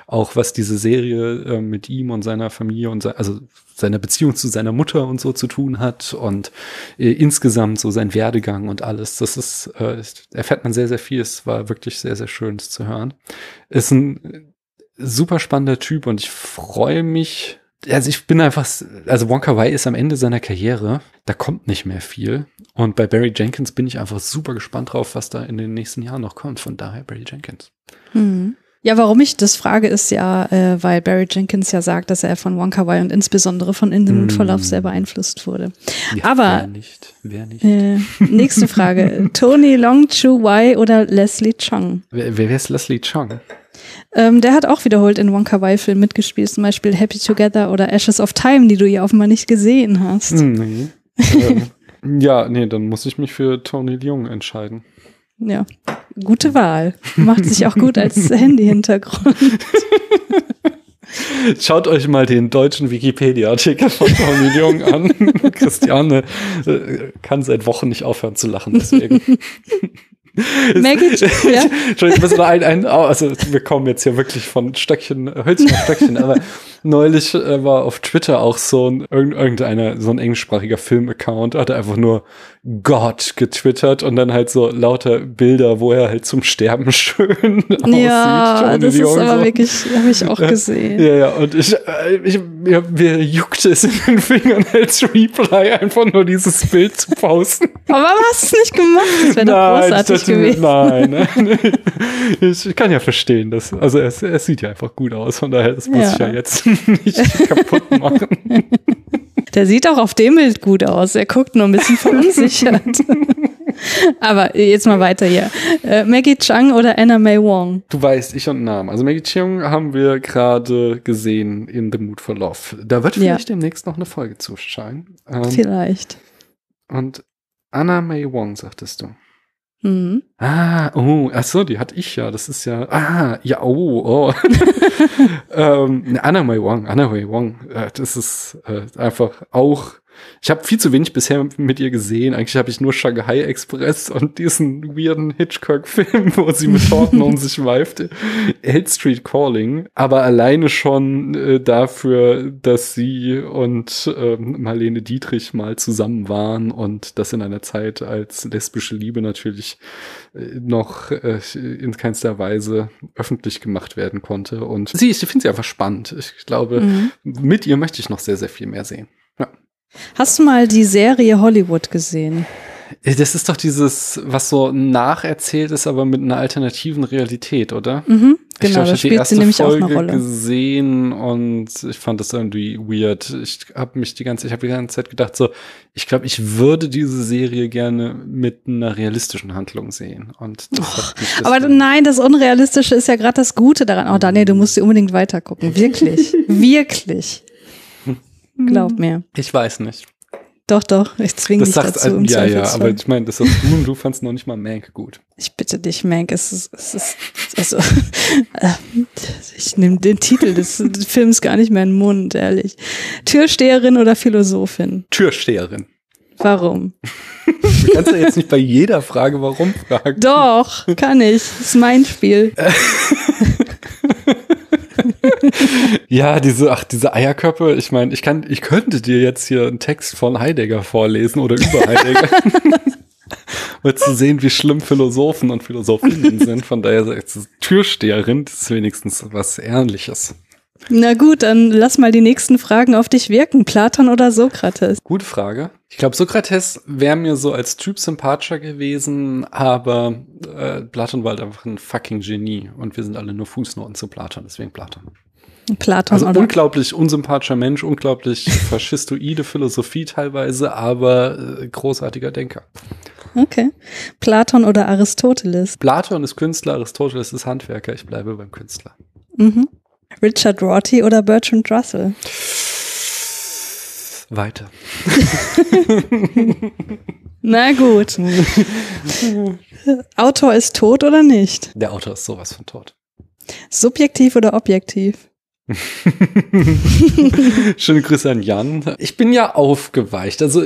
auch was diese Serie äh, mit ihm und seiner Familie und se also seiner Beziehung zu seiner Mutter und so zu tun hat und äh, insgesamt so sein Werdegang und alles. Das ist, äh, erfährt man sehr, sehr viel. Es war wirklich sehr, sehr schön, zu hören. Ist ein super spannender Typ und ich freue mich. Also ich bin einfach, also Wonka Wai ist am Ende seiner Karriere, da kommt nicht mehr viel. Und bei Barry Jenkins bin ich einfach super gespannt drauf, was da in den nächsten Jahren noch kommt. Von daher Barry Jenkins. Mhm. Ja, warum ich das frage, ist ja, äh, weil Barry Jenkins ja sagt, dass er von Wonka Wai und insbesondere von In the Mood for Love sehr beeinflusst wurde. Ja, Aber Wer nicht? Wer nicht? äh, nächste Frage. Tony Long Chu Wai oder Leslie Chung? Wer, wer ist Leslie Chung? Ähm, der hat auch wiederholt in Wonka Wai Filmen mitgespielt, zum Beispiel Happy Together oder Ashes of Time, die du ja offenbar nicht gesehen hast. Hm, nee. ähm, ja, nee, dann muss ich mich für Tony Leung entscheiden. Ja, gute Wahl. Macht sich auch gut als Handy-Hintergrund. Schaut euch mal den deutschen Wikipedia-Artikel von Tony Leung an. Christiane äh, kann seit Wochen nicht aufhören zu lachen, deswegen. Maggie, ja. Entschuldigung, ein, ein, also wir kommen jetzt hier wirklich von Stöckchen, Hölzchen auf Stöckchen, aber neulich äh, war auf Twitter auch so ein irgendeiner, so ein englischsprachiger Film-Account, hat einfach nur Gott getwittert und dann halt so lauter Bilder, wo er halt zum Sterben schön aussieht. Ja, das ist aber so. wirklich, habe ich auch gesehen. Ja, ja, und ich, äh, ich mir, mir juckte es in den Fingern als Reply einfach nur dieses Bild zu posten. Aber warum hast du es nicht gemacht? Das wäre doch großartig dachte, gewesen. Nein, nein. Ich kann ja verstehen, dass, also es, es sieht ja einfach gut aus, von daher, das muss Ja. ich ja jetzt nicht kaputt machen. Der sieht auch auf dem Bild gut aus. Er guckt nur ein bisschen verunsichert. Aber jetzt mal weiter hier. Äh, Maggie Chung oder Anna May Wong? Du weißt, ich und Namen. Also Maggie Cheung haben wir gerade gesehen in The Mood for Love. Da wird Ja. vielleicht demnächst noch eine Folge zuscheinen. Ähm, Vielleicht. und Anna May Wong, sagtest du. Mhm. Ah, oh, ach so, die hatte ich ja. Das ist ja, ah, ja, oh, oh. ähm, Anna May Wong, Anna May Wong, äh, das ist äh, einfach auch. Ich habe viel zu wenig bisher mit ihr gesehen. Eigentlich habe ich nur Shanghai Express und diesen weirden Hitchcock-Film, wo sie mit Horten um sich weift, Hate Street Calling. Aber alleine schon äh, dafür, dass sie und ähm, Marlene Dietrich mal zusammen waren und das in einer Zeit, als lesbische Liebe natürlich äh, noch äh, in keinster Weise öffentlich gemacht werden konnte. Und sie, ich finde sie einfach spannend. Ich glaube, Mhm. mit ihr möchte ich noch sehr, sehr viel mehr sehen. Hast du mal die Serie Hollywood gesehen? Äh, Das ist doch dieses, was so nacherzählt ist, aber mit einer alternativen Realität, oder? Mhm. ich Genau, glaub, da ich hab die spielt erste sie nämlich Folge auch eine Rolle. gesehen und ich fand das irgendwie weird. Ich habe mich die ganze, ich habe die ganze Zeit gedacht so, ich glaube, ich würde diese Serie gerne mit einer realistischen Handlung sehen. Und mich Aber nein, das Unrealistische ist ja gerade das Gute daran. Oh, Daniel, du musst sie unbedingt weitergucken. Wirklich. Wirklich. Glaub mir. ich weiß nicht. Doch, doch. Ich zwinge dich sagt, dazu im ja, ja, aber ich meine, das sagst du und du fandst noch nicht mal Mank gut. Ich bitte dich, Mank, es ist, es ist also, äh, ich nehme den Titel des Films gar nicht mehr in den Mund, ehrlich. Türsteherin oder Philosophin? Türsteherin. Warum? Du kannst ja jetzt nicht bei jeder Frage warum fragen. Doch, kann ich. Das ist mein Spiel. Ja, diese, ach, diese Eierköpfe, ich meine, ich kann, ich könnte dir jetzt hier einen Text von Heidegger vorlesen oder über Heidegger. um zu sehen, wie schlimm Philosophen und Philosophinnen sind. Von daher ist Türsteherin, das ist wenigstens was Ähnliches. Na gut, dann lass mal die nächsten Fragen auf dich wirken. Platon oder Sokrates? Gute Frage. Ich glaube, Sokrates wäre mir so als Typ sympathischer gewesen, aber äh, Platon war halt einfach ein fucking Genie und wir sind alle nur Fußnoten zu Platon, deswegen Platon. Platon Also oder? unglaublich unsympathischer Mensch, unglaublich faschistoide Philosophie teilweise, aber äh, großartiger Denker. Okay. Platon oder Aristoteles? Platon ist Künstler, Aristoteles ist Handwerker, ich bleibe beim Künstler. Mhm. Richard Rorty oder Bertrand Russell? Weiter. Na gut. Autor ist tot oder nicht? Der Autor ist sowas von tot. Subjektiv oder objektiv? Schöne Grüße an Jan. Ich bin ja aufgeweicht. Also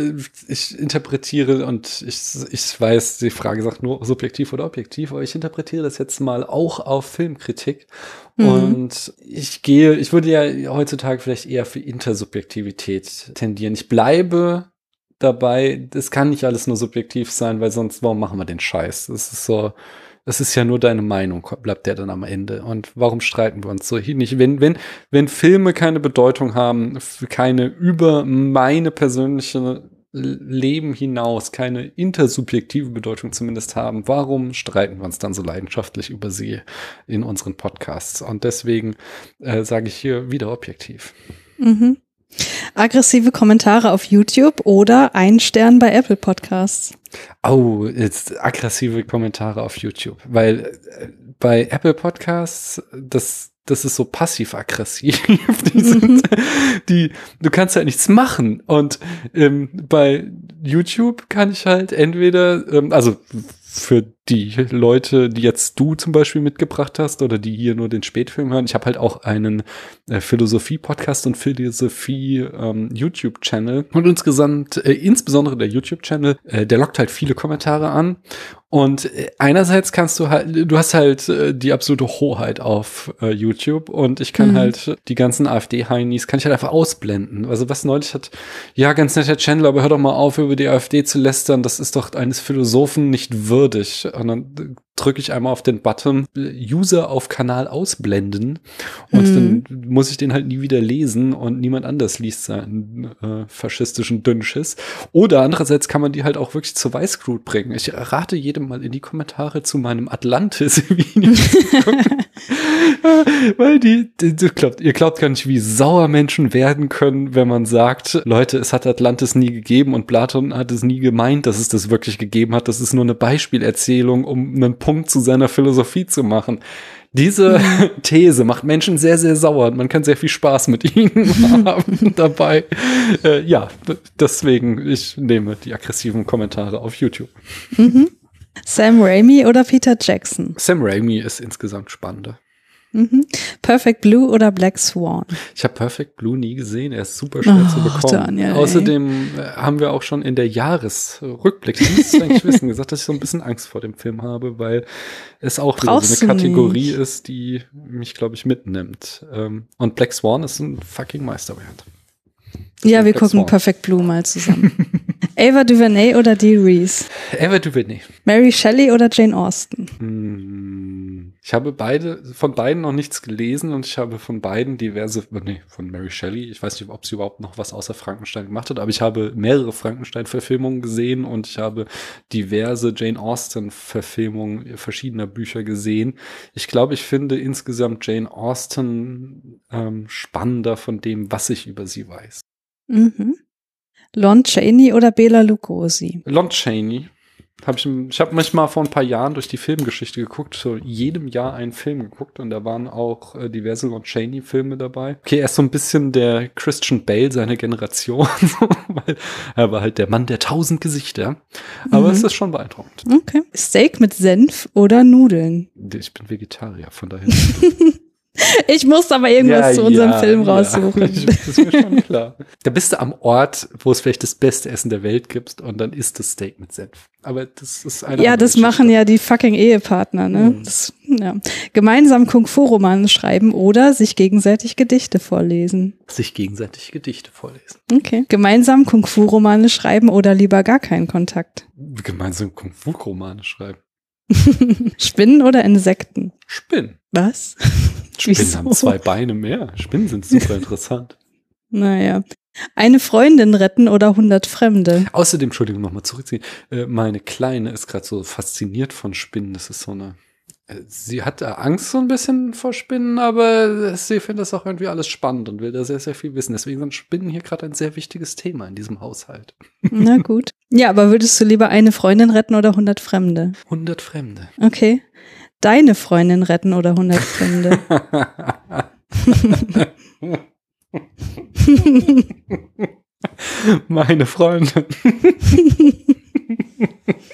ich interpretiere und ich, ich weiß, die Frage sagt nur subjektiv oder objektiv, aber ich interpretiere das jetzt mal auch auf Filmkritik. Mhm. Und ich gehe, ich würde ja heutzutage vielleicht eher für Intersubjektivität tendieren. Ich bleibe dabei, das kann nicht alles nur subjektiv sein, weil sonst, warum machen wir den Scheiß? Das ist so, das ist ja nur deine Meinung, bleibt der dann am Ende. Und warum streiten wir uns so hier nicht? Wenn, wenn, wenn Filme keine Bedeutung haben, keine über meine persönliche Leben hinaus keine intersubjektive Bedeutung zumindest haben, warum streiten wir uns dann so leidenschaftlich über sie in unseren Podcasts? Und deswegen äh, sage ich hier wieder objektiv. Mhm. Aggressive Kommentare auf YouTube oder ein Stern bei Apple Podcasts. Oh, jetzt aggressive Kommentare auf YouTube, weil äh, bei Apple Podcasts das das ist so passiv-aggressiv. die sind, die, du kannst halt nichts machen. Und ähm, bei YouTube kann ich halt entweder, ähm, also für die Leute, die jetzt du zum Beispiel mitgebracht hast oder die hier nur den Spätfilm hören. Ich habe halt auch einen äh, Philosophie-Podcast und Philosophie-YouTube-Channel. Ähm, und insgesamt, äh, insbesondere der YouTube-Channel, äh, der lockt halt viele Kommentare an. Und äh, einerseits kannst du halt, du hast halt äh, die absolute Hoheit auf äh, YouTube und ich kann mhm. halt die ganzen AfD-Heinis, kann ich halt einfach ausblenden. Also was neulich hat, ja, ganz netter Channel, aber hör doch mal auf, über die AfD zu lästern, das ist doch eines Philosophen nicht würdig und dann drücke ich einmal auf den Button User auf Kanal ausblenden und mhm. dann muss ich den halt nie wieder lesen und niemand anders liest seinen äh, faschistischen Dünnschiss. Oder andererseits kann man die halt auch wirklich zur Weißglut bringen. Ich rate jedem mal in die Kommentare zu meinem Atlantis-Video Weil die, die, die glaubt, ihr glaubt gar nicht, wie sauer Menschen werden können, wenn man sagt, Leute, es hat Atlantis nie gegeben und Platon hat es nie gemeint, dass es das wirklich gegeben hat. Das ist nur eine Beispielerzählung, um einen Punkt zu seiner Philosophie zu machen. Diese mhm. These macht Menschen sehr, sehr sauer und man kann sehr viel Spaß mit ihnen haben dabei. Äh, ja, deswegen, ich nehme die aggressiven Kommentare auf YouTube. Mhm. Sam Raimi oder Peter Jackson? Sam Raimi ist insgesamt spannender. Mhm. Perfect Blue oder Black Swan? Ich habe Perfect Blue nie gesehen. Er ist super schwer oh, zu bekommen. Daniel, Außerdem ey. Äh, haben wir auch schon in der Jahresrückblick, das müsstest du eigentlich wissen, gesagt, dass ich so ein bisschen Angst vor dem Film habe, weil es auch so eine Kategorie nicht. ist, die mich, glaube ich, mitnimmt. Ähm, und Black Swan ist ein fucking Meisterwerk. Ja, wir Black gucken Swan. Perfect Blue mal zusammen. Ava DuVernay oder Dee Reese? Ava DuVernay. Mary Shelley oder Jane Austen? Hm, ich habe beide, von beiden noch nichts gelesen und ich habe von beiden diverse, nee, von Mary Shelley, ich weiß nicht, ob sie überhaupt noch was außer Frankenstein gemacht hat, aber ich habe mehrere Frankenstein-Verfilmungen gesehen und ich habe diverse Jane Austen-Verfilmungen verschiedener Bücher gesehen. Ich glaube, ich finde insgesamt Jane Austen ähm, spannender von dem, was ich über sie weiß. Mhm. Lon Chaney oder Bela Lugosi? Lon Chaney. Hab ich ich habe manchmal vor ein paar Jahren durch die Filmgeschichte geguckt, so jedem Jahr einen Film geguckt und da waren auch äh, diverse Lon Chaney Filme dabei. Okay, er ist so ein bisschen der Christian Bale seiner Generation, weil er war halt der Mann der tausend Gesichter. Aber mhm. es ist schon beeindruckend. Okay. Steak mit Senf oder Nudeln? Ich bin Vegetarier, von daher. Ich muss aber irgendwas ja, zu unserem ja, Film raussuchen. Ja, das ist mir schon klar. Da bist du am Ort, wo es vielleicht das beste Essen der Welt gibt und dann isst das Steak mit Senf. Aber das ist eine Ja, das machen ja die fucking Ehepartner, ne? Mhm. Das, ja. Gemeinsam Kung-Fu-Romane schreiben oder sich gegenseitig Gedichte vorlesen. Sich gegenseitig Gedichte vorlesen. Okay. Gemeinsam Kung-Fu-Romane schreiben oder lieber gar keinen Kontakt. Gemeinsam Kung-Fu-Romane schreiben. Spinnen oder Insekten? Spinnen. Was? Spinnen Wieso? haben zwei Beine mehr. Spinnen sind super interessant. Naja. Eine Freundin retten oder 100 Fremde. Außerdem, Entschuldigung, nochmal zurückziehen. Äh, meine Kleine ist gerade so fasziniert von Spinnen. Das ist so eine. Äh, sie hat Angst so ein bisschen vor Spinnen, aber sie findet das auch irgendwie alles spannend und will da sehr, sehr viel wissen. Deswegen sind Spinnen hier gerade ein sehr wichtiges Thema in diesem Haushalt. Na gut. Ja, aber würdest du lieber eine Freundin retten oder 100 Fremde? 100 Fremde. Okay deine Freundin retten oder 100 Fremde? Meine Freundin.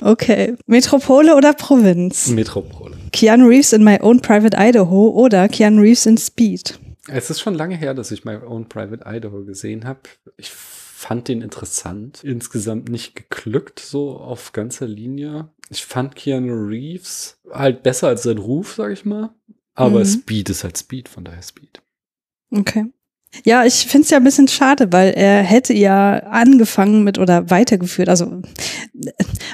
okay. Metropole oder Provinz? Metropole. Keanu Reeves in My Own Private Idaho oder Keanu Reeves in Speed? Es ist schon lange her, dass ich My Own Private Idaho gesehen habe. Ich fand den interessant. Insgesamt nicht geglückt, so auf ganzer Linie. Ich fand Keanu Reeves halt besser als sein Ruf, sag ich mal. Aber mhm. Speed ist halt Speed, von daher Speed. Okay. Ja, ich finde es ja ein bisschen schade, weil er hätte ja angefangen mit oder weitergeführt. Also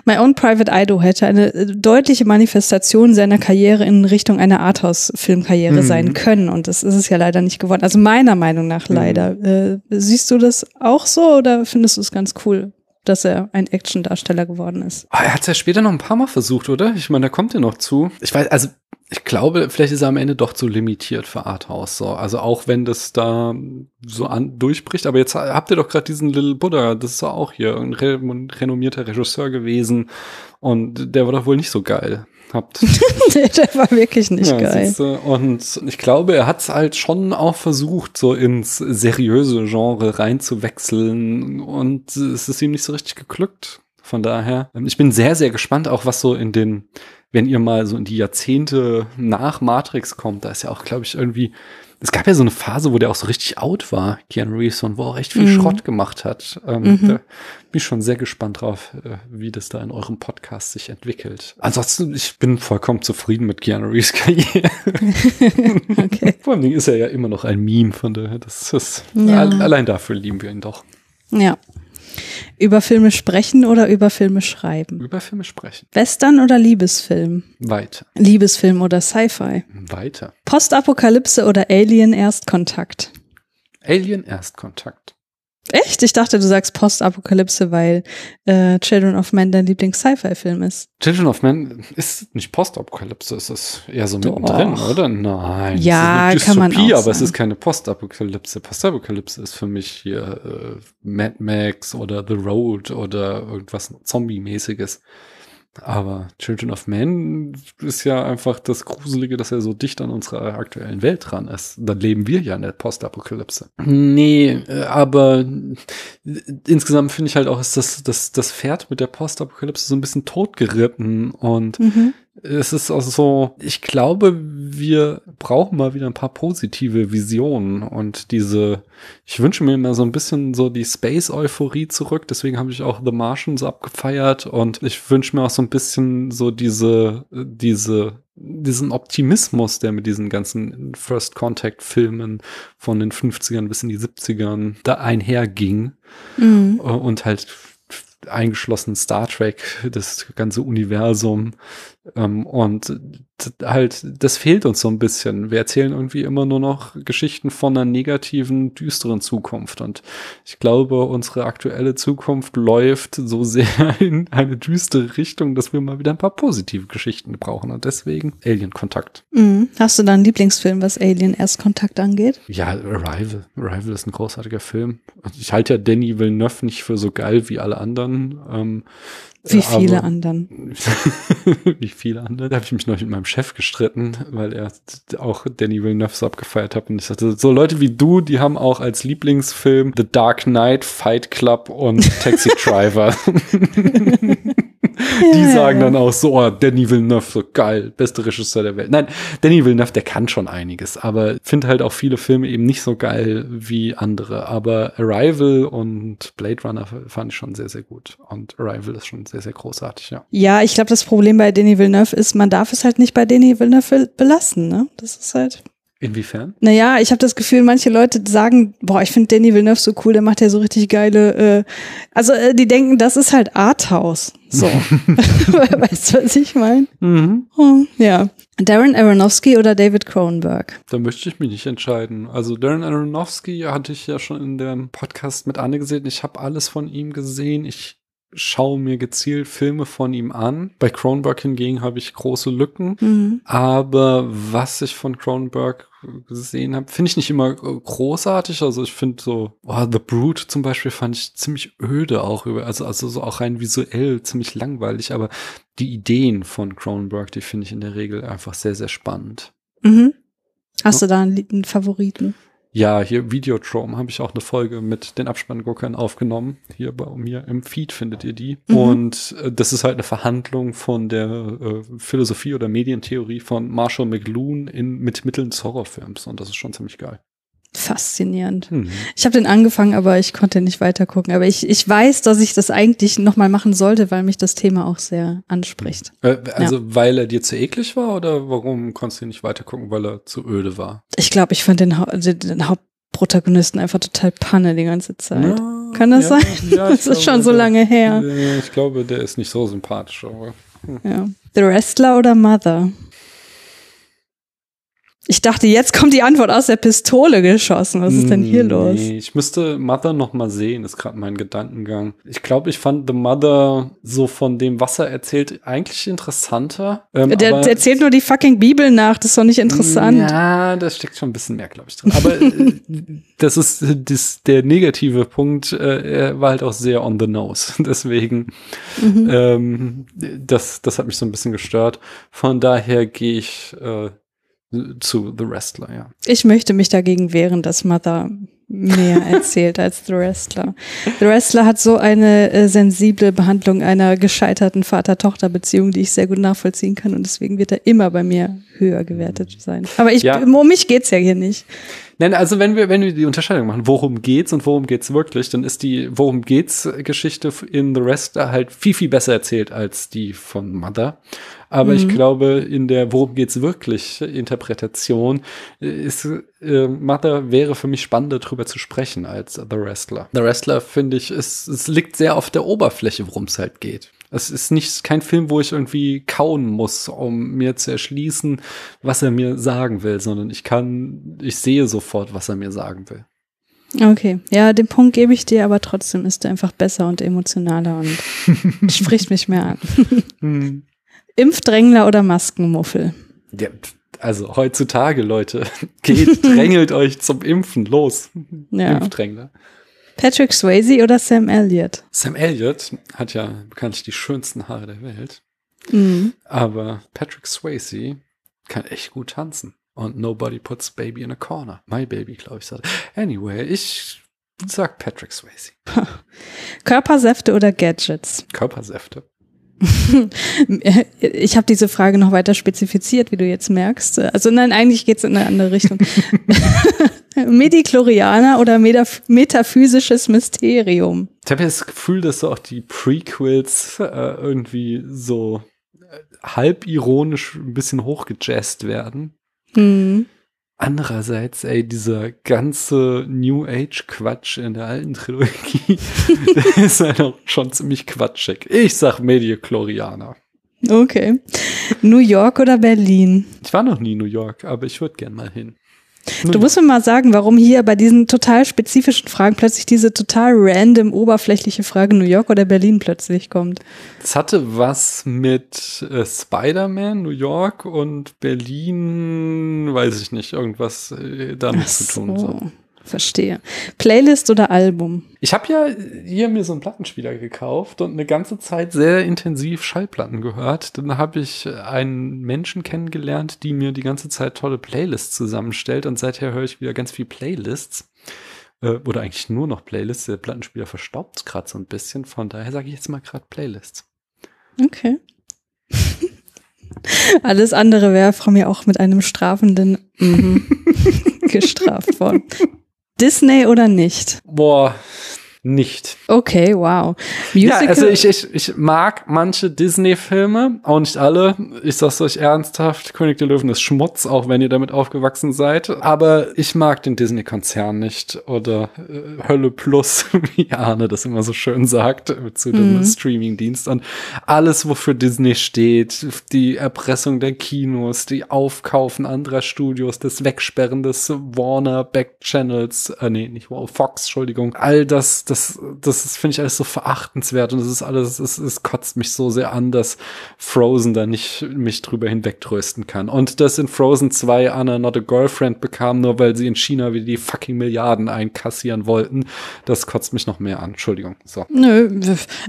My Own Private Ido hätte eine deutliche Manifestation seiner Karriere in Richtung einer Arthouse-Filmkarriere mhm. sein können. Und das ist es ja leider nicht geworden. Also meiner Meinung nach leider. Mhm. Äh, siehst du das auch so oder findest du es ganz cool? Dass er ein Actiondarsteller geworden ist. Ah, er hat es ja später noch ein paar Mal versucht, oder? Ich meine, da kommt er noch zu. Ich weiß, also ich glaube, vielleicht ist er am Ende doch zu limitiert für Arthouse. So. Also auch wenn das da so an durchbricht, aber jetzt habt ihr doch gerade diesen Little Buddha, das ist auch hier ein re renommierter Regisseur gewesen und der war doch wohl nicht so geil. Habt. nee, der war wirklich nicht ja, geil. Siehste, und ich glaube, er hat es halt schon auch versucht, so ins seriöse Genre reinzuwechseln und es ist ihm nicht so richtig geglückt. Von daher, ich bin sehr, sehr gespannt, auch was so in den wenn ihr mal so in die Jahrzehnte nach Matrix kommt, da ist ja auch, glaube ich, irgendwie, es gab ja so eine Phase, wo der auch so richtig out war, Keanu Reeves, und wo er auch echt viel mhm. Schrott gemacht hat. Ähm, mhm. Da bin ich schon sehr gespannt drauf, äh, wie das da in eurem Podcast sich entwickelt. Ansonsten, ich bin vollkommen zufrieden mit Keanu Reeves Karriere. okay. Vor allem ist er ja immer noch ein Meme, von daher, das ist, ja. allein dafür lieben wir ihn doch. Ja. Über Filme sprechen oder über Filme schreiben? Über Filme sprechen. Western oder Liebesfilm? Weiter. Liebesfilm oder Sci-Fi? Weiter. Postapokalypse oder Alien Erstkontakt? Alien Erstkontakt. Echt? Ich dachte, du sagst Postapokalypse, weil äh, Children of Men dein Lieblings-Sci-Fi-Film ist. Children of Men ist nicht Postapokalypse, es ist eher so mittendrin, oder? Nein. Ja, es ist kann man auch aber es ist keine Postapokalypse. Postapokalypse ist für mich hier äh, Mad Max oder The Road oder irgendwas Zombie-mäßiges. Aber Children of Men ist ja einfach das Gruselige, dass er so dicht an unserer aktuellen Welt dran ist. Dann leben wir ja in der Postapokalypse. Nee, äh, aber insgesamt finde ich halt auch, ist das, das, das Pferd mit der Postapokalypse so ein bisschen totgeritten und mhm es ist auch so, ich glaube, wir brauchen mal wieder ein paar positive Visionen und diese, ich wünsche mir immer so ein bisschen so die Space-Euphorie zurück, deswegen habe ich auch The Martian so abgefeiert und ich wünsche mir auch so ein bisschen so diese, diese, diesen Optimismus, der mit diesen ganzen First Contact Filmen von den 50ern bis in die 70ern da einherging mhm. und halt eingeschlossen Star Trek, das ganze Universum. Ähm, und halt, das fehlt uns so ein bisschen. Wir erzählen irgendwie immer nur noch Geschichten von einer negativen, düsteren Zukunft. Und ich glaube, unsere aktuelle Zukunft läuft so sehr in eine düstere Richtung, dass wir mal wieder ein paar positive Geschichten brauchen. Und deswegen Alien-Kontakt. Mhm. Hast du da einen Lieblingsfilm, was Alien-Erstkontakt angeht? Ja, Arrival. Arrival ist ein großartiger Film. Ich halte ja Danny Villeneuve nicht für so geil wie alle anderen. Ähm, wie viele aber, anderen. wie viele andere. Da habe ich mich noch mit meinem Chef gestritten, weil er auch Danny Villeneuve so abgefeiert hat. Und ich sagte, so Leute wie du, die haben auch als Lieblingsfilm The Dark Knight, Fight Club und Taxi Driver. die ja, sagen dann auch so, oh, Danny Villeneuve, so geil, beste Regisseur der Welt. Nein, Danny Villeneuve, der kann schon einiges, aber finde halt auch viele Filme eben nicht so geil wie andere. Aber Arrival und Blade Runner fand ich schon sehr, sehr gut. Und Arrival ist schon sehr, sehr großartig, ja. Ja, ich glaube, das Problem bei Danny Villeneuve ist, man darf es halt nicht bei Danny Villeneuve belassen, ne? Das ist halt. Inwiefern? Naja, ich habe das Gefühl, manche Leute sagen, boah, ich finde Danny Villeneuve so cool, der macht ja so richtig geile, äh, also äh, die denken, das ist halt Arthouse. So. weißt du, was ich meine? Mhm. Oh, ja. Darren Aronofsky oder David Cronenberg? Da möchte ich mich nicht entscheiden. Also Darren Aronofsky hatte ich ja schon in dem Podcast mit Anne gesehen. Ich habe alles von ihm gesehen. Ich schaue mir gezielt Filme von ihm an. Bei Cronenberg hingegen habe ich große Lücken. Mhm. Aber was ich von Cronenberg gesehen habe, finde ich nicht immer großartig. Also ich finde so, oh, The Brute zum Beispiel fand ich ziemlich öde auch über, also, also so auch rein visuell ziemlich langweilig, aber die Ideen von Cronenberg, die finde ich in der Regel einfach sehr, sehr spannend. Mhm. Hast du da einen Favoriten? Ja, hier Videotrome habe ich auch eine Folge mit den Abspannguckern aufgenommen. Hier bei mir im Feed findet ihr die. Mhm. Und äh, das ist halt eine Verhandlung von der äh, Philosophie oder Medientheorie von Marshall McLuhan in, mit Mitteln des Horrorfilms. Und das ist schon ziemlich geil faszinierend. Mhm. Ich habe den angefangen, aber ich konnte nicht weiter gucken. Aber ich, ich weiß, dass ich das eigentlich nochmal machen sollte, weil mich das Thema auch sehr anspricht. Äh, also ja. weil er dir zu eklig war oder warum konntest du nicht weiter gucken, weil er zu öde war? Ich glaube, ich fand den, den, den, Hauptprotagonisten einfach total Panne die ganze Zeit. Ja, Kann das ja, sein? Das ist schon so lange her. Ich glaube, der ist nicht so sympathisch. Aber, hm. ja. The Wrestler oder Mother? Ich dachte, jetzt kommt die Antwort aus der Pistole geschossen. Was ist denn hier Nee, los? Ich müsste Mother noch mal sehen, ist gerade mein Gedankengang. Ich glaube, ich fand The Mother so von dem, was er erzählt, eigentlich interessanter. Ähm, Der, der erzählt nur die fucking Bibel nach, das ist doch nicht interessant. Ja, da steckt schon ein bisschen mehr, glaube ich, drin. Aber äh, das ist äh, das, der negative Punkt. Äh, er war halt auch sehr on the nose. Deswegen, Mhm. ähm, das, das hat mich so ein bisschen gestört. Von daher gehe ich äh, zu The Wrestler, ja. Ich möchte mich dagegen wehren, dass Mother mehr erzählt als The Wrestler. The Wrestler hat so eine äh, sensible Behandlung einer gescheiterten Vater-Tochter-Beziehung, die ich sehr gut nachvollziehen kann und deswegen wird er immer bei mir höher gewertet sein. Aber ich, Ja. um mich geht's ja hier nicht. Nein, also wenn wir, wenn wir die Unterscheidung machen, worum geht's und worum geht's wirklich, dann ist die Worum geht's Geschichte in The Wrestler halt viel, viel besser erzählt als die von Mother. Aber ich glaube, in der Worum geht's wirklich Interpretation äh, ist äh, Mother wäre für mich spannender drüber zu sprechen als The Wrestler. The Wrestler finde ich, es, es liegt sehr auf der Oberfläche, worum es halt geht. Es ist nicht kein Film, wo ich irgendwie kauen muss, um mir zu erschließen, was er mir sagen will, sondern ich kann, ich sehe sofort, was er mir sagen will. Okay, ja, den Punkt gebe ich dir, aber trotzdem ist er einfach besser und emotionaler und spricht mich mehr an. Impfdrängler oder Maskenmuffel? Ja, also heutzutage, Leute, geht, drängelt euch zum Impfen, los. Ja. Impfdrängler. Patrick Swayze oder Sam Elliott? Sam Elliott hat ja bekanntlich die schönsten Haare der Welt, Mhm. aber Patrick Swayze kann echt gut tanzen. Und nobody puts baby in a corner. My baby, glaube ich, sagt. Anyway, ich sag Patrick Swayze. Körpersäfte oder Gadgets? Körpersäfte. Ich habe diese Frage noch weiter spezifiziert, wie du jetzt merkst. Also nein, eigentlich geht's in eine andere Richtung. Medichlorianer oder metaph metaphysisches Mysterium? Ich habe das Gefühl, dass so auch die Prequels äh, irgendwie so äh, halb ironisch ein bisschen hochgejazzt werden. Hm. Andererseits, ey, dieser ganze New Age Quatsch in der alten Trilogie, der ist halt auch schon ziemlich quatschig. Ich sag Mediochlorianer. Okay. New York oder Berlin? Ich war noch nie in New York, aber ich würde gern mal hin. Du musst mir mal sagen, warum hier bei diesen total spezifischen Fragen plötzlich diese total random, oberflächliche Frage New York oder Berlin plötzlich kommt. Das hatte was mit äh, Spider-Man, New York und Berlin, weiß ich nicht, irgendwas äh, damit Ach zu tun. So. Verstehe. Playlist oder Album? Ich habe ja hier mir so einen Plattenspieler gekauft und eine ganze Zeit sehr intensiv Schallplatten gehört. Dann habe ich einen Menschen kennengelernt, die mir die ganze Zeit tolle Playlists zusammenstellt und seither höre ich wieder ganz viel Playlists. Äh, Oder eigentlich nur noch Playlists. Der Plattenspieler verstaubt gerade so ein bisschen. Von daher sage ich jetzt mal gerade Playlists. Okay. Alles andere wäre von mir auch mit einem strafenden mhm gestraft worden. Disney oder nicht? Boah, nicht. Okay, wow. Ja, Musical, also ich, ich, ich mag manche Disney-Filme, auch nicht alle. Ich sag's euch ernsthaft, König der Löwen ist Schmutz, auch wenn ihr damit aufgewachsen seid. Aber ich mag den Disney-Konzern nicht. Oder äh, Hölle Plus, wie Arne das immer so schön sagt, zu dem Streaming-Dienst. Und alles, wofür Disney steht, die Erpressung der Kinos, die Aufkaufen anderer Studios, das Wegsperren des Warner Back-Channels, äh, nee, nicht Fox, Entschuldigung, all das, das, das ist, finde ich alles so verachtenswert und das ist alles, es, es kotzt mich so sehr an, dass Frozen da nicht mich drüber hinwegtrösten kann. Und dass in Frozen 2 Anna not a Girlfriend bekam, nur weil sie in China wieder die fucking Milliarden einkassieren wollten, das kotzt mich noch mehr an. Entschuldigung. So. Nö,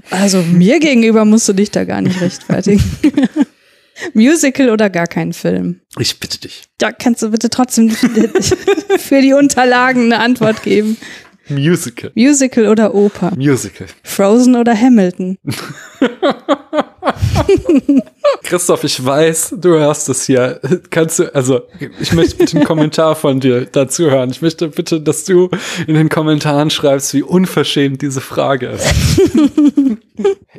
also mir gegenüber musst du dich da gar nicht rechtfertigen. Musical oder gar kein Film? Ich bitte dich. Ja, kannst du bitte trotzdem für die Unterlagen eine Antwort geben. Musical. Musical oder Oper? Musical. Frozen oder Hamilton? Christoph, ich weiß, du hörst es hier. Kannst du, also, ich möchte bitte einen Kommentar von dir dazu hören. Ich möchte bitte, dass du in den Kommentaren schreibst, wie unverschämt diese Frage ist.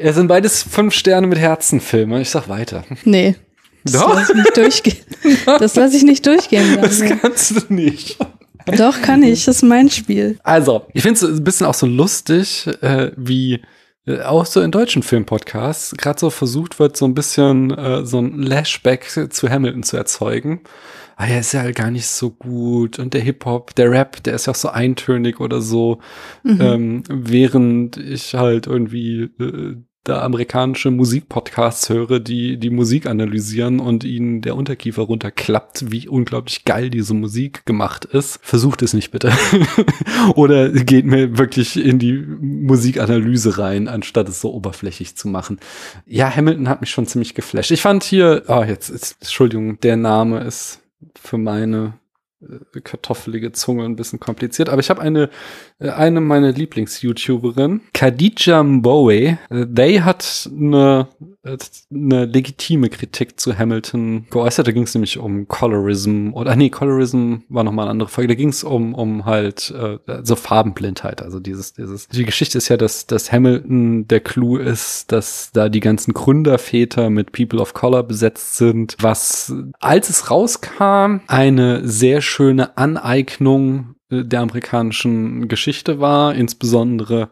Es sind beides fünf Sterne mit Herzenfilme. Ich sag weiter. Nee. Das Doch. lasse ich nicht durchgehen. Das lasse ich nicht durchgehen. Das Daniel. kannst du nicht. Doch, kann ich. Das ist mein Spiel. Also, ich finde es ein bisschen auch so lustig, äh, wie äh, auch so in deutschen Filmpodcasts gerade so versucht wird, so ein bisschen äh, so ein Lashback zu Hamilton zu erzeugen. Ah ja, ist ja halt gar nicht so gut. Und der Hip-Hop, der Rap, der ist ja auch so eintönig oder so. Mhm. Ähm, während ich halt irgendwie äh, da amerikanische Musikpodcasts höre, die die Musik analysieren und ihnen der Unterkiefer runterklappt, wie unglaublich geil diese Musik gemacht ist. Versucht es nicht bitte. Oder geht mir wirklich in die Musikanalyse rein, anstatt es so oberflächlich zu machen. Ja, Hamilton hat mich schon ziemlich geflasht. Ich fand hier, oh, jetzt ist, Entschuldigung, der Name ist für meine kartoffelige Zunge ein bisschen kompliziert, aber ich habe eine äh, eine meiner Lieblings-YouTuberin, Khadija Mbowe. Äh, they hat eine, eine legitime Kritik zu Hamilton geäußert. Da ging es nämlich um Colorism oder nee, Colorism war noch mal eine andere Folge. Da ging es um um halt äh, so Farbenblindheit. Also dieses dieses die Geschichte ist ja, dass dass Hamilton der Clou ist, dass da die ganzen Gründerväter mit People of Color besetzt sind, was als es rauskam eine sehr schöne Aneignung äh, der amerikanischen Geschichte war, insbesondere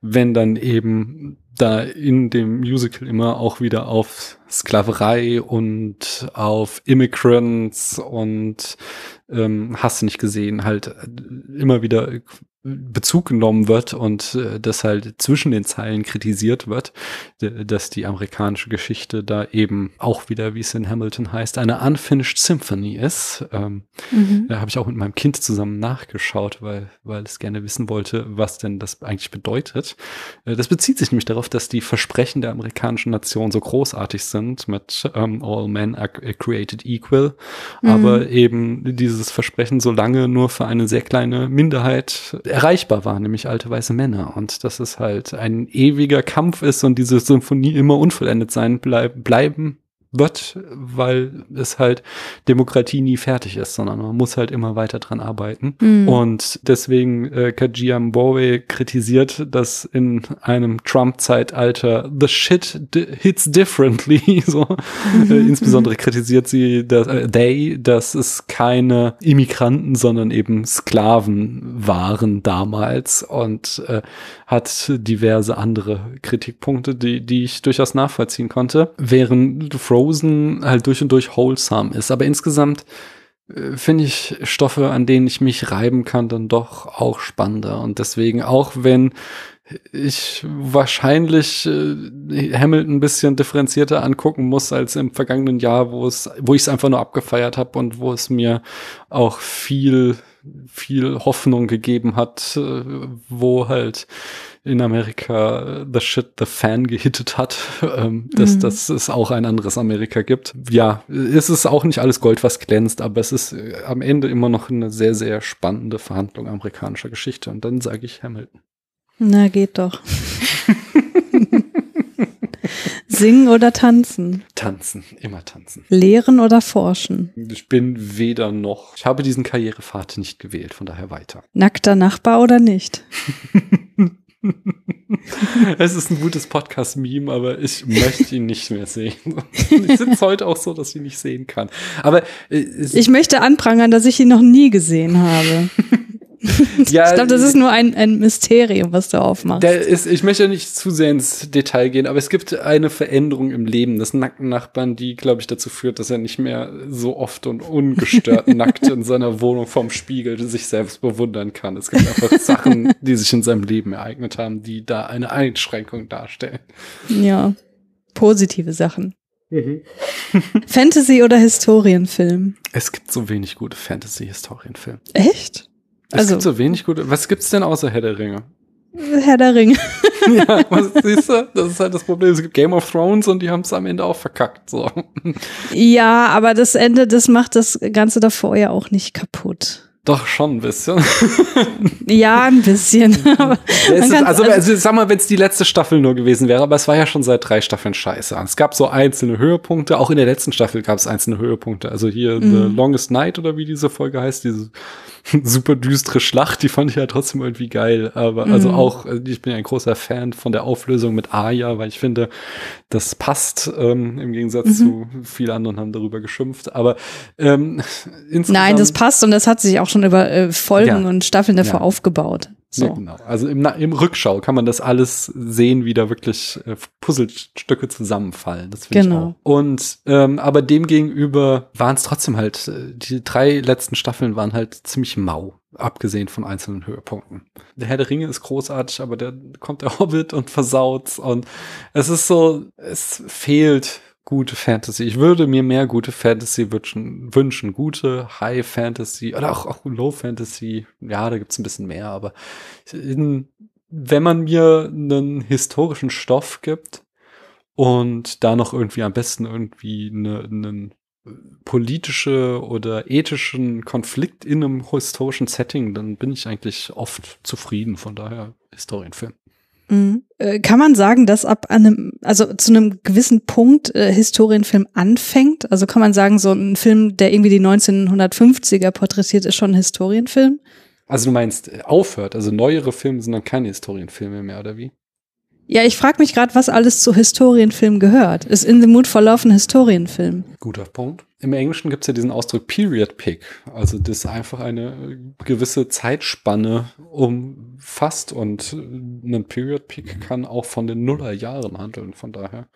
wenn dann eben da in dem Musical immer auch wieder auf Sklaverei und auf Immigrants und ähm, hast du nicht gesehen, halt äh, immer wieder Bezug genommen wird und äh, das halt zwischen den Zeilen kritisiert wird, dass die amerikanische Geschichte da eben auch wieder, wie es in Hamilton heißt, eine unfinished Symphony ist. Ähm, mhm. Da habe ich auch mit meinem Kind zusammen nachgeschaut, weil, weil es gerne wissen wollte, was denn das eigentlich bedeutet. Äh, das bezieht sich nämlich darauf, dass die Versprechen der amerikanischen Nation so großartig sind mit ähm, All Men are created equal, mhm. aber eben dieses Versprechen so lange nur für eine sehr kleine Minderheit erreichbar waren, nämlich alte weiße Männer. Und dass es halt ein ewiger Kampf ist und diese Symphonie immer unvollendet sein bleib, bleiben wird, weil es halt Demokratie nie fertig ist, sondern man muss halt immer weiter dran arbeiten. Mhm. Und deswegen äh, Kajia Mbowe kritisiert, dass in einem Trump-Zeitalter the shit hits differently. so. Mhm. Äh, insbesondere kritisiert sie, dass, äh, they, dass es keine Immigranten, sondern eben Sklaven waren damals und äh, hat diverse andere Kritikpunkte, die, die ich durchaus nachvollziehen konnte, während Frozen halt durch und durch wholesome ist. Aber insgesamt äh, finde ich Stoffe, an denen ich mich reiben kann, dann doch auch spannender. Und deswegen, auch wenn ich wahrscheinlich äh, Hamilton ein bisschen differenzierter angucken muss als im vergangenen Jahr, wo es, wo ich es einfach nur abgefeiert habe und wo es mir auch viel viel Hoffnung gegeben hat, äh, wo halt in Amerika The Shit the Fan gehittet hat, ähm, dass, mhm. dass es auch ein anderes Amerika gibt. Ja, es ist auch nicht alles Gold, was glänzt, aber es ist äh, am Ende immer noch eine sehr, sehr spannende Verhandlung amerikanischer Geschichte. Und dann sage ich Hamilton. Na, geht doch. Singen oder tanzen? Tanzen, immer tanzen. Lehren oder forschen? Ich bin weder noch. Ich habe diesen Karrierepfad nicht gewählt, von daher weiter. Nackter Nachbar oder nicht? es ist ein gutes Podcast-Meme, aber ich möchte ihn nicht mehr sehen. Ich sitze heute auch so, dass ich ihn nicht sehen kann. Aber äh, ich möchte anprangern, dass ich ihn noch nie gesehen habe. ja, ich glaube, das ist nur ein, ein Mysterium, was du aufmachst. Der ist, ich möchte nicht zu sehr ins Detail gehen, aber es gibt eine Veränderung im Leben des nackten Nachbarn, die, glaube ich, dazu führt, dass er nicht mehr so oft und ungestört nackt in seiner Wohnung vorm Spiegel sich selbst bewundern kann. Es gibt einfach Sachen, die sich in seinem Leben ereignet haben, die da eine Einschränkung darstellen. Ja, positive Sachen. Mhm. Fantasy oder Historienfilm? Es gibt so wenig gute Fantasy-Historienfilme. Echt? Es also, gibt so wenig gute. Was gibt's denn außer Herr der Ringe? Herr der Ringe. ja, was siehst du? Das ist halt das Problem. Es gibt Game of Thrones und die haben es am Ende auch verkackt. So. Ja, aber das Ende, das macht das Ganze davor ja auch nicht kaputt. Doch, schon ein bisschen. ja, ein bisschen. ist, also, also, sag mal, wenn es die letzte Staffel nur gewesen wäre, aber es war ja schon seit drei Staffeln scheiße. Es gab so einzelne Höhepunkte, auch in der letzten Staffel gab es einzelne Höhepunkte. Also hier mhm. The Longest Night oder wie diese Folge heißt, diese super düstere Schlacht, die fand ich ja trotzdem irgendwie geil. Aber also mhm. auch, äh, ich bin ja ein großer Fan von der Auflösung mit Aya, weil ich finde, das passt ähm, im Gegensatz mhm. zu viele anderen haben darüber geschimpft. Aber ähm, insgesamt Nein, das passt und das hat sich auch schon über äh, Folgen ja. und Staffeln davor ja. aufgebaut. So. Ja, genau. Also im, im Rückschau kann man das alles sehen, wie da wirklich äh, Puzzlestücke zusammenfallen. Das finde Genau. ich auch. Und ähm, aber demgegenüber waren es trotzdem halt, äh, die drei letzten Staffeln waren halt ziemlich mau, abgesehen von einzelnen Höhepunkten. Der Herr der Ringe ist großartig, aber da kommt der Hobbit und versaut's und es ist so, es fehlt gute Fantasy. Ich würde mir mehr gute Fantasy wünschen, wünschen. gute High Fantasy oder auch, auch Low Fantasy. Ja, da gibt's ein bisschen mehr, aber in, wenn man mir einen historischen Stoff gibt und da noch irgendwie am besten irgendwie eine, einen politische oder ethischen Konflikt in einem historischen Setting, dann bin ich eigentlich oft zufrieden. Von daher Historienfilm. Mhm. Äh, Kann man sagen, dass ab einem, also zu einem gewissen Punkt äh, Historienfilm anfängt? Also kann man sagen, so ein Film, der irgendwie die 1950er porträtiert, ist schon ein Historienfilm? Also du meinst, äh, aufhört, also neuere Filme sind dann keine Historienfilme mehr, oder wie? Ja, ich frage mich gerade, was alles zu Historienfilm gehört. Ist In the Mood for Love ein Historienfilm? Guter Punkt. Im Englischen gibt es ja diesen Ausdruck Period Pick. Also das einfach eine gewisse Zeitspanne umfasst und ein Period Pick kann auch von den Nullerjahren handeln. Von daher.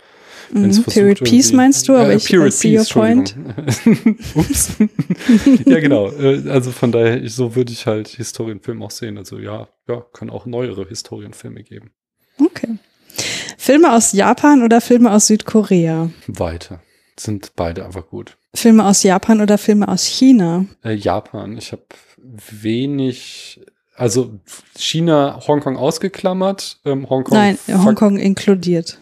Mhm. versucht, Period Piece meinst du, aber Äh, ich Period I see your point. Ups. ja, genau. Äh, Also von daher, so würde ich halt Historienfilme auch sehen. Also ja, ja, kann auch neuere Historienfilme geben. Okay. Filme aus Japan oder Filme aus Südkorea? Weiter. Sind beide einfach gut. Filme aus Japan oder Filme aus China? Äh, Japan. Ich habe wenig, also China, Hongkong ausgeklammert. Ähm, Hongkong. Nein, Hongkong inkludiert.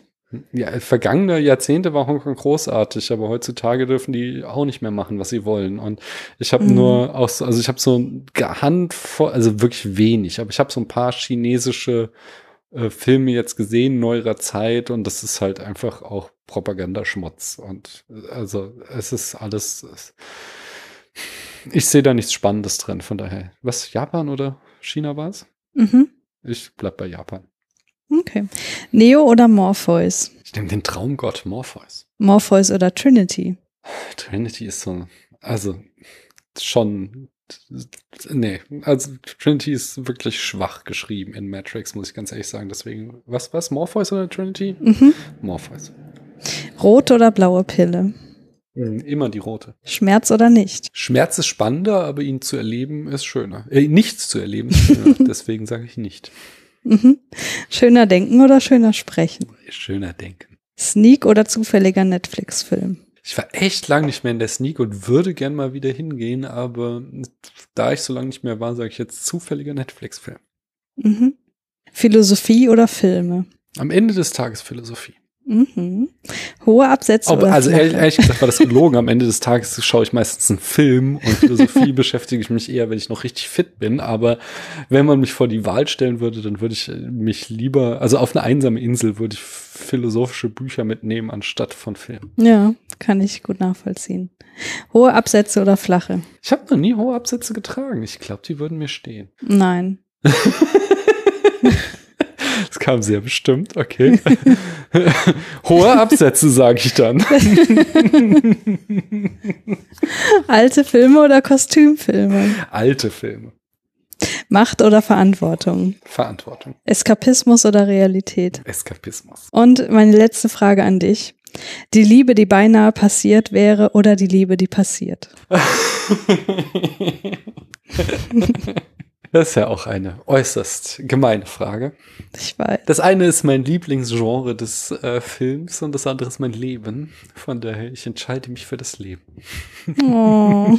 Ja, vergangene Jahrzehnte war Hongkong großartig, aber heutzutage dürfen die auch nicht mehr machen, was sie wollen. Und ich habe Mhm. nur aus, also ich habe so ein Handvoll, also wirklich wenig, aber ich habe so ein paar chinesische äh, Filme jetzt gesehen, neuerer Zeit, und das ist halt einfach auch Propagandaschmutz. Und äh, also es ist alles. Es, ich sehe da nichts Spannendes drin, von daher. Was, Japan oder China war es? Mhm. Ich bleib bei Japan. Okay. Neo oder Morpheus? Ich nehme den Traumgott Morpheus. Morpheus oder Trinity? Trinity ist so, also schon, nee, also Trinity ist wirklich schwach geschrieben in Matrix, muss ich ganz ehrlich sagen. Deswegen, was, was, Morpheus oder Trinity? Mhm. Morpheus. Rote oder blaue Pille? Immer die rote. Schmerz oder nicht? Schmerz ist spannender, aber ihn zu erleben ist schöner. Äh, nichts zu erleben ist schöner. Deswegen sage ich nicht. Mhm. Schöner denken oder schöner sprechen? Schöner denken. Sneak oder zufälliger Netflix-Film? Ich war echt lang nicht mehr in der Sneak und würde gern mal wieder hingehen, aber da ich so lange nicht mehr war, sage ich jetzt zufälliger Netflix-Film. Mhm. Philosophie oder Filme? Am Ende des Tages Philosophie. Mhm. Hohe Absätze Aber also ehrlich, ehrlich gesagt war das gelogen. Am Ende des Tages schaue ich meistens einen Film und Philosophie beschäftige ich mich eher, wenn ich noch richtig fit bin. Aber wenn man mich vor die Wahl stellen würde, dann würde ich mich lieber, also auf eine einsame Insel würde ich philosophische Bücher mitnehmen anstatt von Filmen. Ja, kann ich gut nachvollziehen. Hohe Absätze oder flache? Ich habe noch nie hohe Absätze getragen. Ich glaube, die würden mir stehen. Nein. Das kam sehr bestimmt, okay. hohe Absätze, sage ich dann. Alte Filme oder Kostümfilme? Alte Filme. Macht oder Verantwortung? Verantwortung. Eskapismus oder Realität? Eskapismus. Und meine letzte Frage an dich. Die Liebe, die beinahe passiert wäre oder die Liebe, die passiert? Das ist ja auch eine äußerst gemeine Frage. Ich weiß. Das eine ist mein Lieblingsgenre des äh, Films und das andere ist mein Leben. Von daher, ich entscheide mich für das Leben. Oh.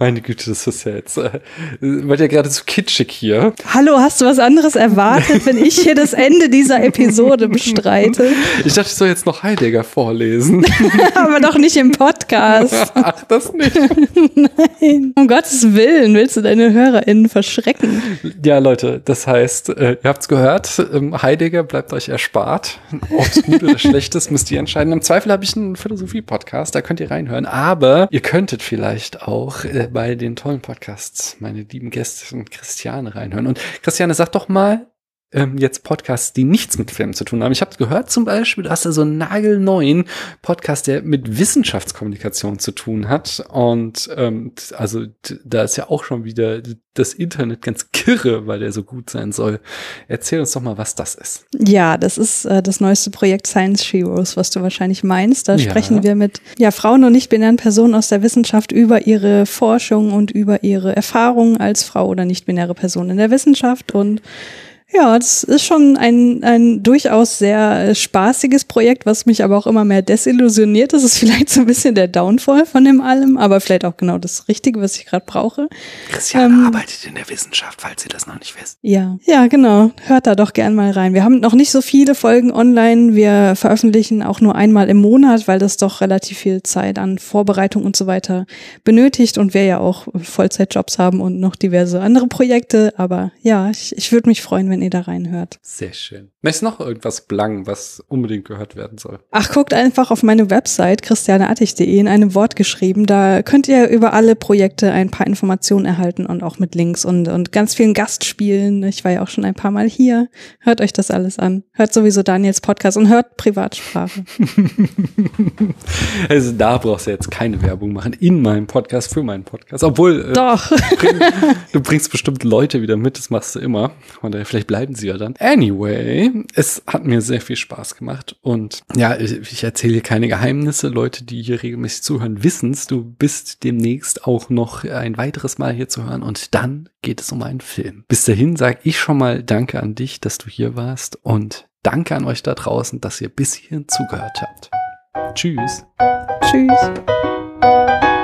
Meine Güte, das ist ja jetzt, äh, wird ja gerade so kitschig hier. Hallo, hast du was anderes erwartet, wenn ich hier das Ende dieser Episode bestreite? Ich dachte, ich soll jetzt noch Heidegger vorlesen. Aber doch nicht im Podcast. Ach, das nicht. Nein. Um Gottes Willen, willst du deine HörerInnen verschrecken? Ja, Leute, das heißt, äh, ihr habt's gehört, ähm, Heidegger bleibt euch erspart. Ob es gut oder schlecht ist, müsst ihr entscheiden. Im Zweifel habe ich einen Philosophie-Podcast, da könnt ihr reinhören. Aber ihr könntet vielleicht auch bei den tollen Podcasts meine lieben Gäste und Christiane reinhören. Und Christiane, sag doch mal, ähm, jetzt Podcasts, die nichts mit Filmen zu tun haben. Ich habe gehört zum Beispiel, du hast da so einen nagelneuen Podcast, der mit Wissenschaftskommunikation zu tun hat. Und ähm, also da ist ja auch schon wieder das Internet ganz kirre, weil der so gut sein soll. Erzähl uns doch mal, was das ist. Ja, das ist äh, das neueste Projekt Science Heroes, was du wahrscheinlich meinst. Da ja. sprechen wir mit ja, Frauen und nicht-binären Personen aus der Wissenschaft über ihre Forschung und über ihre Erfahrungen als Frau oder nicht-binäre Person in der Wissenschaft und ja, das ist schon ein, ein durchaus sehr äh, spaßiges Projekt, was mich aber auch immer mehr desillusioniert. Das ist vielleicht so ein bisschen der Downfall von dem allem, aber vielleicht auch genau das Richtige, was ich gerade brauche. Christiane ähm, arbeitet in der Wissenschaft, falls ihr das noch nicht wisst. Ja, ja, genau. Hört da doch gern mal rein. Wir haben noch nicht so viele Folgen online. Wir veröffentlichen auch nur einmal im Monat, weil das doch relativ viel Zeit an Vorbereitung und so weiter benötigt und wir ja auch Vollzeitjobs haben und noch diverse andere Projekte. Aber ja, ich, ich würde mich freuen, wenn wenn ihr da reinhört. Sehr schön. Möchtest du noch irgendwas blangen, was unbedingt gehört werden soll? Ach, guckt einfach auf meine Website christianeartig.de in einem Wort geschrieben. Da könnt ihr über alle Projekte ein paar Informationen erhalten und auch mit Links und, und ganz vielen Gastspielen. Ich war ja auch schon ein paar Mal hier. Hört euch das alles an. Hört sowieso Daniels Podcast und hört Privatsprache. also da brauchst du jetzt keine Werbung machen in meinem Podcast für meinen Podcast. Obwohl, äh, Doch. Du bringst bestimmt Leute wieder mit, das machst du immer. Von daher vielleicht bleiben sie ja dann. Anyway, es hat mir sehr viel Spaß gemacht und ja, ich, erzähle keine Geheimnisse. Leute, die hier regelmäßig zuhören, wissen's. Du bist demnächst auch noch ein weiteres Mal hier zu hören und dann geht es um einen Film. Bis dahin sage ich schon mal Danke an dich, dass du hier warst und danke an euch da draußen, dass ihr bis hierhin zugehört habt. Tschüss. Tschüss.